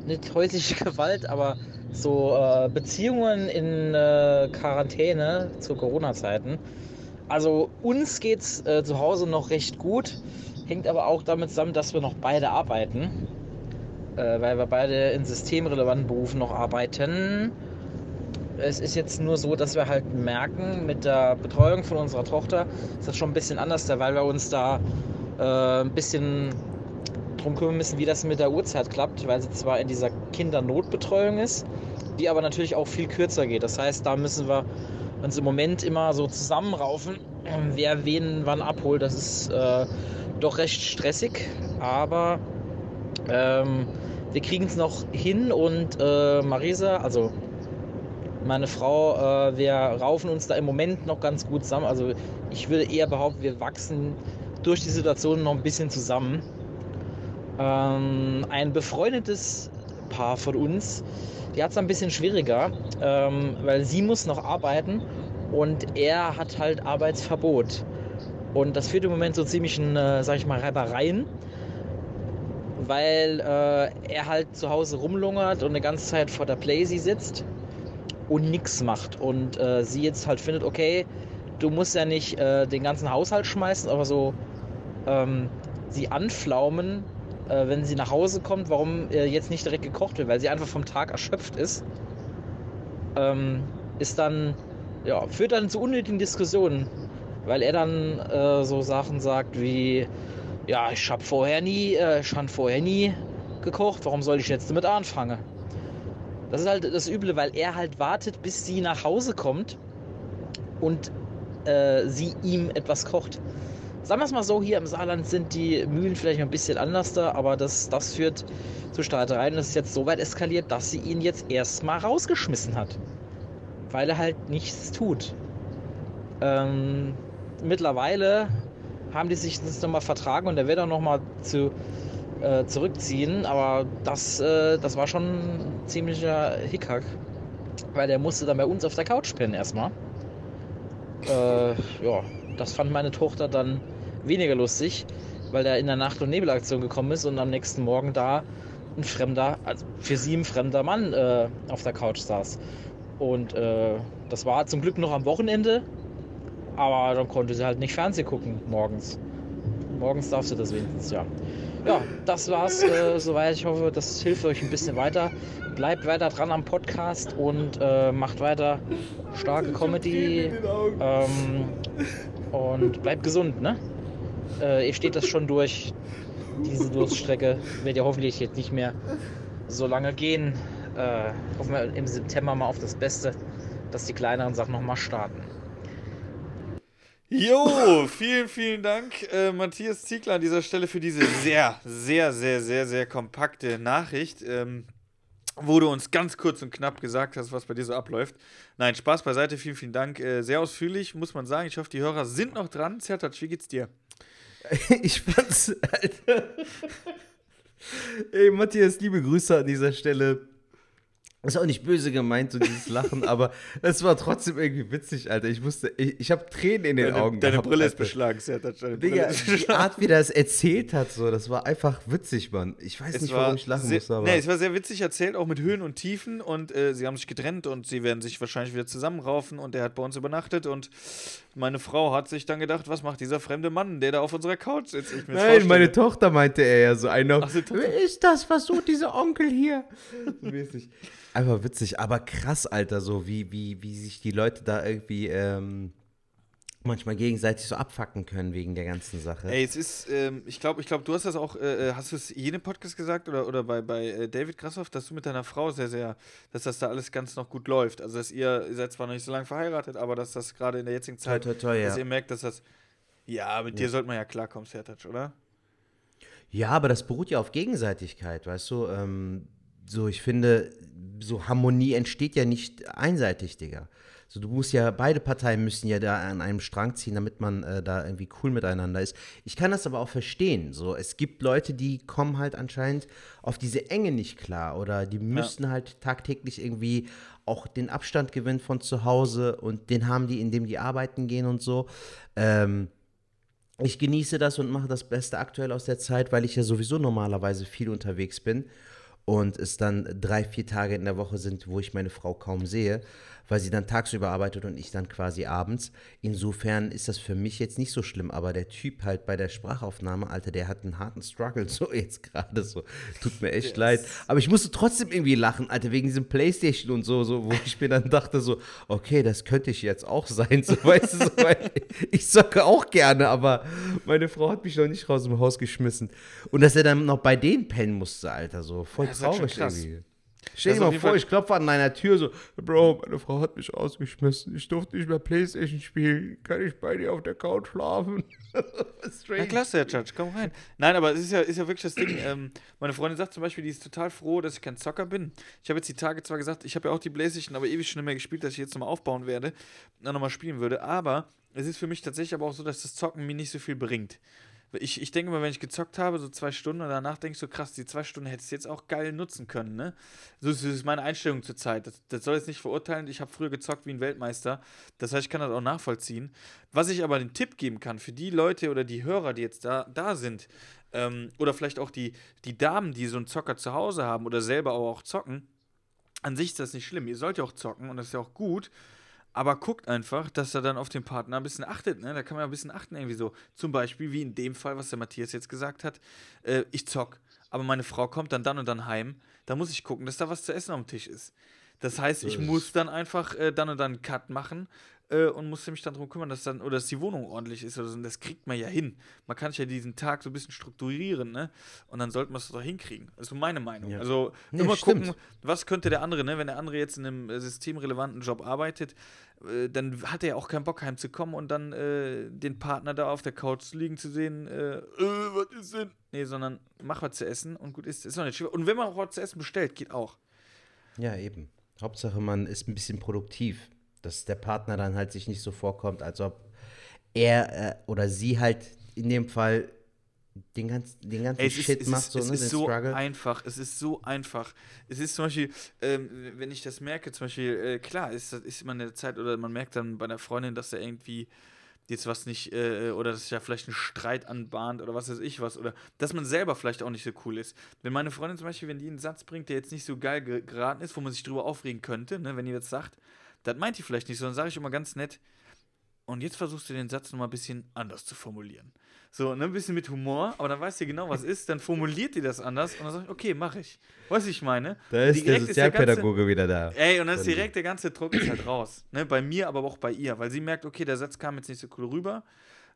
nicht häusliche Gewalt, aber so äh, Beziehungen in äh, Quarantäne zu Corona-Zeiten. Also uns geht's äh, zu Hause noch recht gut, hängt aber auch damit zusammen, dass wir noch beide arbeiten, äh, weil wir beide in systemrelevanten Berufen noch arbeiten. Es ist jetzt nur so, dass wir halt merken, mit der Betreuung von unserer Tochter ist das schon ein bisschen anders, weil wir uns da äh, ein bisschen drum kümmern müssen, wie das mit der Uhrzeit klappt, weil sie zwar in dieser Kindernotbetreuung ist, die aber natürlich auch viel kürzer geht. Das heißt, da müssen wir uns im Moment immer so zusammenraufen, wer wen wann abholt. Das ist äh, doch recht stressig, aber ähm, wir kriegen es noch hin und äh, Marisa, also meine Frau, äh, wir raufen uns da im Moment noch ganz gut zusammen. Also ich würde eher behaupten, wir wachsen durch die Situation noch ein bisschen zusammen. Ähm, ein befreundetes Paar von uns, die hat es ein bisschen schwieriger, ähm, weil sie muss noch arbeiten und er hat halt Arbeitsverbot. Und das führt im Moment so ziemlich in, äh, sag ich mal, Reibereien, weil äh, er halt zu Hause rumlungert und eine ganze Zeit vor der Playsee sitzt und nichts macht. Und äh, sie jetzt halt findet, okay, du musst ja nicht äh, den ganzen Haushalt schmeißen, aber so ähm, sie anflaumen, äh, wenn sie nach Hause kommt, warum äh, jetzt nicht direkt gekocht wird, weil sie einfach vom Tag erschöpft ist, ähm, ist dann, ja, führt dann zu unnötigen Diskussionen, weil er dann äh, so Sachen sagt wie, ja, ich habe vorher nie, äh, ich vorher nie gekocht, warum soll ich jetzt damit anfangen? Das ist halt das Üble, weil er halt wartet, bis sie nach Hause kommt und äh, sie ihm etwas kocht. Sagen wir es mal so, hier im Saarland sind die Mühlen vielleicht ein bisschen anders da, aber das, das führt zu Streitereien. Das ist jetzt so weit eskaliert, dass sie ihn jetzt erstmal rausgeschmissen hat. Weil er halt nichts tut. Ähm, mittlerweile haben die sich das nochmal vertragen und er wird auch nochmal zu, äh, zurückziehen. Aber das, äh, das war schon ein ziemlicher Hickhack. Weil der musste dann bei uns auf der Couch pennen erstmal. Äh, ja, das fand meine Tochter dann weniger lustig, weil der in der Nacht- und Nebelaktion gekommen ist und am nächsten Morgen da ein fremder, also für sie ein fremder Mann äh, auf der Couch saß. Und äh, das war zum Glück noch am Wochenende, aber dann konnte sie halt nicht Fernsehen gucken morgens. Morgens darf sie das wenigstens, ja. Ja, das war's äh, soweit. Ich hoffe, das hilft euch ein bisschen weiter. Bleibt weiter dran am Podcast und äh, macht weiter starke Comedy. Ähm, und bleibt gesund, ne? Äh, ihr steht das schon durch. Diese Durststrecke wird ja hoffentlich jetzt nicht mehr so lange gehen. Äh, hoffen wir im September mal auf das Beste, dass die kleineren Sachen nochmal starten. Jo, vielen, vielen Dank, äh, Matthias Ziegler, an dieser Stelle für diese sehr, sehr, sehr, sehr, sehr kompakte Nachricht, ähm, wo du uns ganz kurz und knapp gesagt hast, was bei dir so abläuft. Nein, Spaß beiseite, vielen, vielen Dank. Äh, sehr ausführlich, muss man sagen. Ich hoffe, die Hörer sind noch dran. Zertac, wie geht's dir? ich fand's, Alter. Ey, Matthias, liebe Grüße an dieser Stelle. Ist auch nicht böse gemeint, so dieses Lachen, aber es war trotzdem irgendwie witzig, Alter. Ich musste, ich, ich habe Tränen in den Deine, Augen deine gehabt, Brille ist beschlagen, Zertac. Deine Brille Digga, die. Art, wie er es erzählt hat, so, das war einfach witzig, Mann. Ich weiß nicht, warum ich lachen sehr, muss, aber. Nee, es war sehr witzig erzählt, auch mit Höhen und Tiefen. Und äh, sie haben sich getrennt und sie werden sich wahrscheinlich wieder zusammenraufen. Und er hat bei uns übernachtet. Und meine Frau hat sich dann gedacht, was macht dieser fremde Mann, der da auf unserer Couch sitzt? Nein, meine. Tochter meinte er ja so ein noch. Ach so. Wer ist das? Was tut dieser Onkel hier? So mäßig. Einfach witzig, aber krass, Alter, so wie, wie, wie sich die Leute da irgendwie ähm, manchmal gegenseitig so abfacken können wegen der ganzen Sache. Ey, es ist, ähm, ich glaube, ich glaub, du hast das auch, äh, äh, hast du es jedem Podcast gesagt oder, oder bei, bei äh, David Grassoff, dass du mit deiner Frau sehr, sehr, dass das da alles ganz noch gut läuft. Also, dass ihr, ihr seid zwar noch nicht so lange verheiratet, aber dass das gerade in der jetzigen Toi, Zeit, toi, toi, ja. dass ihr merkt, dass das, ja, mit dir sollte man ja klarkommen, Sertac, oder? Ja, aber das beruht ja auf Gegenseitigkeit, weißt du? Ähm, so, ich finde, so Harmonie entsteht ja nicht einseitig, Digga. So, du musst ja, beide Parteien müssen ja da an einem Strang ziehen, damit man äh, da irgendwie cool miteinander ist. Ich kann das aber auch verstehen. So, es gibt Leute, die kommen halt anscheinend auf diese Enge nicht klar oder die müssen halt tagtäglich irgendwie auch den Abstand gewinnen von zu Hause und den haben die, indem die arbeiten gehen und so. Ähm, ich genieße das und mache das Beste aktuell aus der Zeit, weil ich ja sowieso normalerweise viel unterwegs bin und es dann drei, vier Tage in der Woche sind, wo ich meine Frau kaum sehe, weil sie dann tagsüber arbeitet und ich dann quasi abends. Insofern ist das für mich jetzt nicht so schlimm, aber der Typ halt bei der Sprachaufnahme, Alter, der hat einen harten Struggle so jetzt gerade so. Tut mir echt leid. Aber ich musste trotzdem irgendwie lachen, Alter, wegen diesem Playstation und so, so, wo ich mir dann dachte so, okay, das könnte ich jetzt auch sein, so, weißt du, so, weil ich zocke auch gerne, aber meine Frau hat mich noch nicht raus dem Haus geschmissen. Und dass er dann noch bei denen pennen musste, Alter, so voll ist halt traurig irgendwie. Stell dir mal vor, Fall- ich klopfe an deiner Tür so, Bro, meine Frau hat mich ausgeschmissen. Ich durfte nicht mehr Playstation spielen. Kann ich bei dir auf der Couch schlafen? Na klasse, Herr Judge, komm rein. Nein, aber es ist ja, ist ja wirklich das Ding. Ähm, meine Freundin sagt zum Beispiel, die ist total froh, dass ich kein Zocker bin. Ich habe jetzt die Tage zwar gesagt, ich habe ja auch die Playstation, aber ewig schon nicht mehr gespielt, dass ich jetzt nochmal aufbauen werde und nochmal spielen würde. Aber es ist für mich tatsächlich aber auch so, dass das Zocken mir nicht so viel bringt. Ich, ich denke mal, wenn ich gezockt habe, so zwei Stunden und danach denke ich so, krass, die zwei Stunden hättest du jetzt auch geil nutzen können, ne? So ist, das ist meine Einstellung zur Zeit. Das, das soll jetzt nicht verurteilen. Ich habe früher gezockt wie ein Weltmeister. Das heißt, ich kann das auch nachvollziehen. Was ich aber den Tipp geben kann für die Leute oder die Hörer, die jetzt da, da sind, ähm, oder vielleicht auch die, die Damen, die so einen Zocker zu Hause haben oder selber aber auch zocken, an sich ist das nicht schlimm. Ihr sollt ja auch zocken und das ist ja auch gut. Aber guckt einfach, dass er dann auf den Partner ein bisschen achtet. Ne? Da kann man ja ein bisschen achten, irgendwie so. Zum Beispiel, wie in dem Fall, was der Matthias jetzt gesagt hat: äh, Ich zock, aber meine Frau kommt dann dann und dann heim. Da muss ich gucken, dass da was zu essen am Tisch ist. Das heißt, ich muss dann einfach äh, dann und dann einen Cut machen, äh, und musste mich dann darum kümmern, dass dann, oder dass die Wohnung ordentlich ist oder so. Und das kriegt man ja hin. Man kann sich ja diesen Tag so ein bisschen strukturieren, ne? Und dann sollte man es doch hinkriegen. Also meine Meinung. Ja. Also Nee, immer stimmt. gucken, was könnte der andere, ne? Wenn der andere jetzt in einem äh, systemrelevanten Job arbeitet, äh, dann hat er ja auch keinen Bock heimzukommen und dann äh, den Partner da auf der Couch liegen zu sehen, äh, was ist denn? Nee, sondern mach was zu essen und gut ist. Ist nicht schwer. Und wenn man auch was zu essen bestellt, geht auch. Ja, eben. Hauptsache, man ist ein bisschen produktiv. Dass der Partner dann halt sich nicht so vorkommt, als ob er äh, oder sie halt in dem Fall den ganzen, den ganzen Ey, es Shit ist, macht, ist, so, es ne, ist so Struggle. einfach. Es ist so einfach. Es ist zum Beispiel, ähm, wenn ich das merke, zum Beispiel, äh, klar, ist, das- ist man in der Zeit oder man merkt dann bei der Freundin, dass da irgendwie jetzt was nicht, äh, oder dass sich ja vielleicht ein Streit anbahnt oder was weiß ich was, oder dass man selber vielleicht auch nicht so cool ist. Wenn meine Freundin zum Beispiel, wenn die einen Satz bringt, der jetzt nicht so geil ge- geraten ist, wo man sich drüber aufregen könnte, ne, wenn die jetzt sagt, das meint die vielleicht nicht, sondern sage ich immer ganz nett, und jetzt versuchst du den Satz nochmal ein bisschen anders zu formulieren. So, ne, ein bisschen mit Humor, aber dann weißt du genau, was ist, dann formuliert die das anders und dann sag ich, okay, mach ich. Weißt du, ich meine? Da ist der Direkt der ganze- Sozialpädagoge wieder da. Ey, und dann ist direkt der ganze Druck ist halt raus. Ne? Bei mir, aber auch bei ihr, weil sie merkt, okay, der Satz kam jetzt nicht so cool rüber.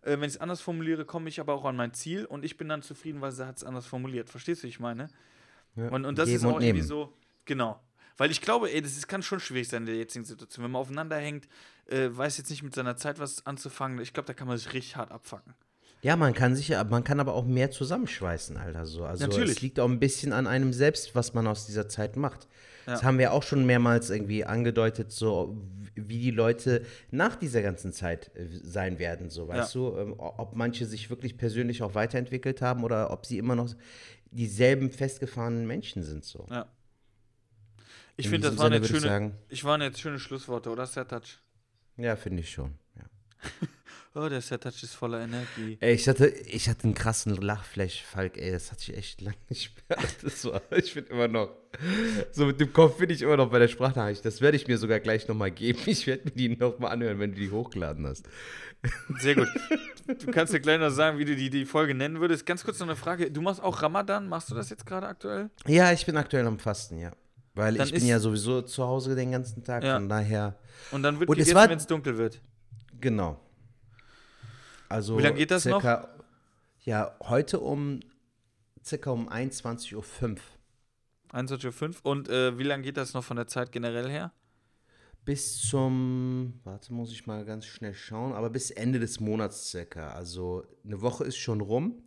Äh, wenn ich es anders formuliere, komme ich aber auch an mein Ziel und ich bin dann zufrieden, weil sie hat es anders formuliert. Verstehst du, wie ich meine? Ja. Und, und das ist auch und irgendwie so, genau. Weil ich glaube, ey, das ist, kann schon schwierig sein in der jetzigen Situation. Wenn man aufeinander hängt, äh, weiß jetzt nicht mit seiner Zeit was anzufangen. Ich glaube, da kann man sich richtig hart abfacken. Ja, man kann sich, man kann aber auch mehr zusammenschweißen, Alter. So. Also Natürlich. es liegt auch ein bisschen an einem selbst, was man aus dieser Zeit macht. Das Ja. haben wir auch schon mehrmals irgendwie angedeutet, so wie die Leute nach dieser ganzen Zeit äh, sein werden, so weißt du, ähm, ob manche sich wirklich persönlich auch weiterentwickelt haben oder ob sie immer noch dieselben festgefahrenen Menschen sind, so. Ja. Ich In finde, das waren jetzt würde ich schöne, sagen- ich waren jetzt schöne Schlussworte, oder Sertac? Ja, finde ich schon. Ja. Oh, der Sertac ist voller Energie. Ey, ich hatte, ich hatte einen krassen Lachflash, Falk, ey, das hatte ich echt lange nicht mehr. Das war, ich bin immer noch, so mit dem Kopf bin ich immer noch bei der Sprachnachricht. Das werde ich mir sogar gleich nochmal geben. Ich werde mir die nochmal anhören, wenn du die hochgeladen hast. Sehr gut. Du kannst dir gleich noch sagen, wie du die, die Folge nennen würdest. Ganz kurz noch eine Frage. Du machst auch Ramadan? Machst du das jetzt gerade aktuell? Ja, ich bin aktuell am Fasten, ja. Weil Dann ich bin ja sowieso zu Hause den ganzen Tag, Ja. von daher, Und dann wird Und es gegessen, wenn es dunkel wird. genau. Also Wie lange geht das noch? circa, Ja, heute um circa um 21.05 Uhr. 21.05 Uhr. Und äh, wie lange geht das noch von der Zeit generell her? Bis zum, warte, muss ich mal ganz schnell schauen, aber bis Ende des Monats circa. Also eine Woche ist schon rum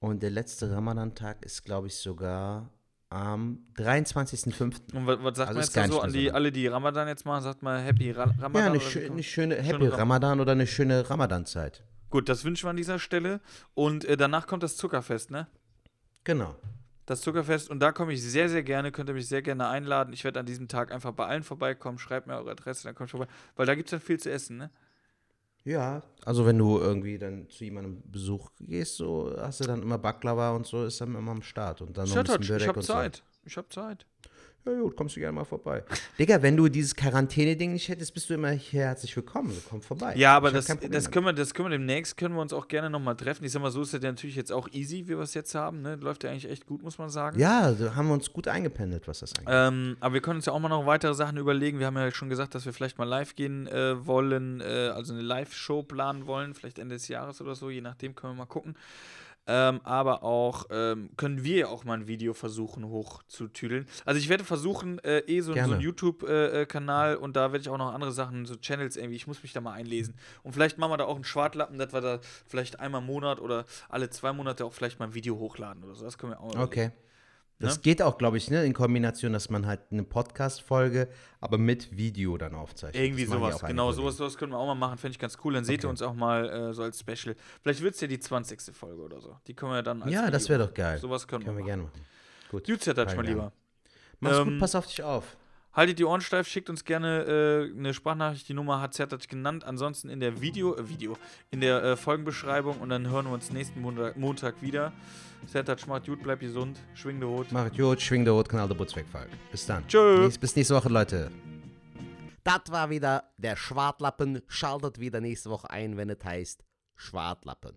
und der letzte Ramadan-Tag ist, glaube ich, sogar am 23.05. Und was, was sagt Also man jetzt so an die, so alle, die Ramadan jetzt machen? Sagt man Happy Ra Ramadan? Ja, eine, schö kommt- eine schöne Schöne Happy Ram- Ramadan oder eine schöne Ramadan-Zeit. Gut, das wünschen wir an dieser Stelle. Und äh, danach kommt das Zuckerfest, ne? Genau. Das Zuckerfest. Und da komme ich sehr, sehr gerne. Könnt ihr mich sehr gerne einladen. Ich werde an diesem Tag einfach bei allen vorbeikommen. Schreibt mir eure Adresse, dann komme ich vorbei. Weil da gibt es dann viel zu essen, ne? Ja, also wenn du irgendwie dann zu jemandem Besuch gehst, so hast du dann immer Baklava und so, ist dann immer am Start. Und dann noch ein bisschen ich Börek und so. Zeit. Ich habe Zeit. Ja gut, kommst du gerne mal vorbei. Digga, wenn du dieses Quarantäne-Ding nicht hättest, bist du immer hier herzlich willkommen. Komm vorbei. Ja, aber das, das, können wir, das können wir demnächst, können wir uns auch gerne nochmal treffen. Ich sag mal, so ist das ja natürlich jetzt auch easy, wie wir es jetzt haben. Ne? Läuft ja eigentlich echt gut, muss man sagen. Ja, da haben wir uns gut eingependelt, was das angeht. Ähm, aber wir können uns ja auch mal noch weitere Sachen überlegen. Wir haben ja schon gesagt, dass wir vielleicht mal live gehen äh, wollen, äh, also eine Live-Show planen wollen, vielleicht Ende des Jahres oder so, je nachdem können wir mal gucken. Ähm, aber auch ähm, können wir ja auch mal ein Video versuchen hochzutüdeln. Also ich werde versuchen, äh, eh so, so einen YouTube-Kanal und da werde ich auch noch andere Sachen, so Channels irgendwie, ich muss mich da mal einlesen. Und vielleicht machen wir da auch einen Schwartlappen, dass wir da vielleicht einmal im Monat oder alle zwei Monate auch vielleicht mal ein Video hochladen oder so. Das können wir auch Okay. Das Ne? geht auch, glaube ich, ne, in Kombination, dass man halt eine Podcast-Folge, aber mit Video dann aufzeichnet. Irgendwie Das sowas, genau, sowas, sowas können wir auch mal machen, fände ich ganz cool. Dann seht ihr uns auch mal äh, so als Special. Vielleicht wird es ja die 20. Folge oder so. Die können wir dann als Ja, das Video wäre doch geil. Sowas können, Können wir wir gerne machen. Gut. Touch, Fein, mein. Lieber. Mach's Ähm, gut, pass auf dich auf. Haltet die Ohren steif, schickt uns gerne äh, eine Sprachnachricht. Die Nummer hat Zertac genannt. Ansonsten in der Video, äh, Video, in der äh, Folgenbeschreibung und dann hören wir uns nächsten Montag, Montag wieder. Zertac macht gut, bleibt gesund, schwing den Hut. Macht gut, schwing der Rot, knall der Butz wegfallen. Bis dann. Tschö. Nächst- Bis nächste Woche, Leute. Das war wieder der Schwartlappen. Schaltet wieder nächste Woche ein, wenn es heißt Schwartlappen.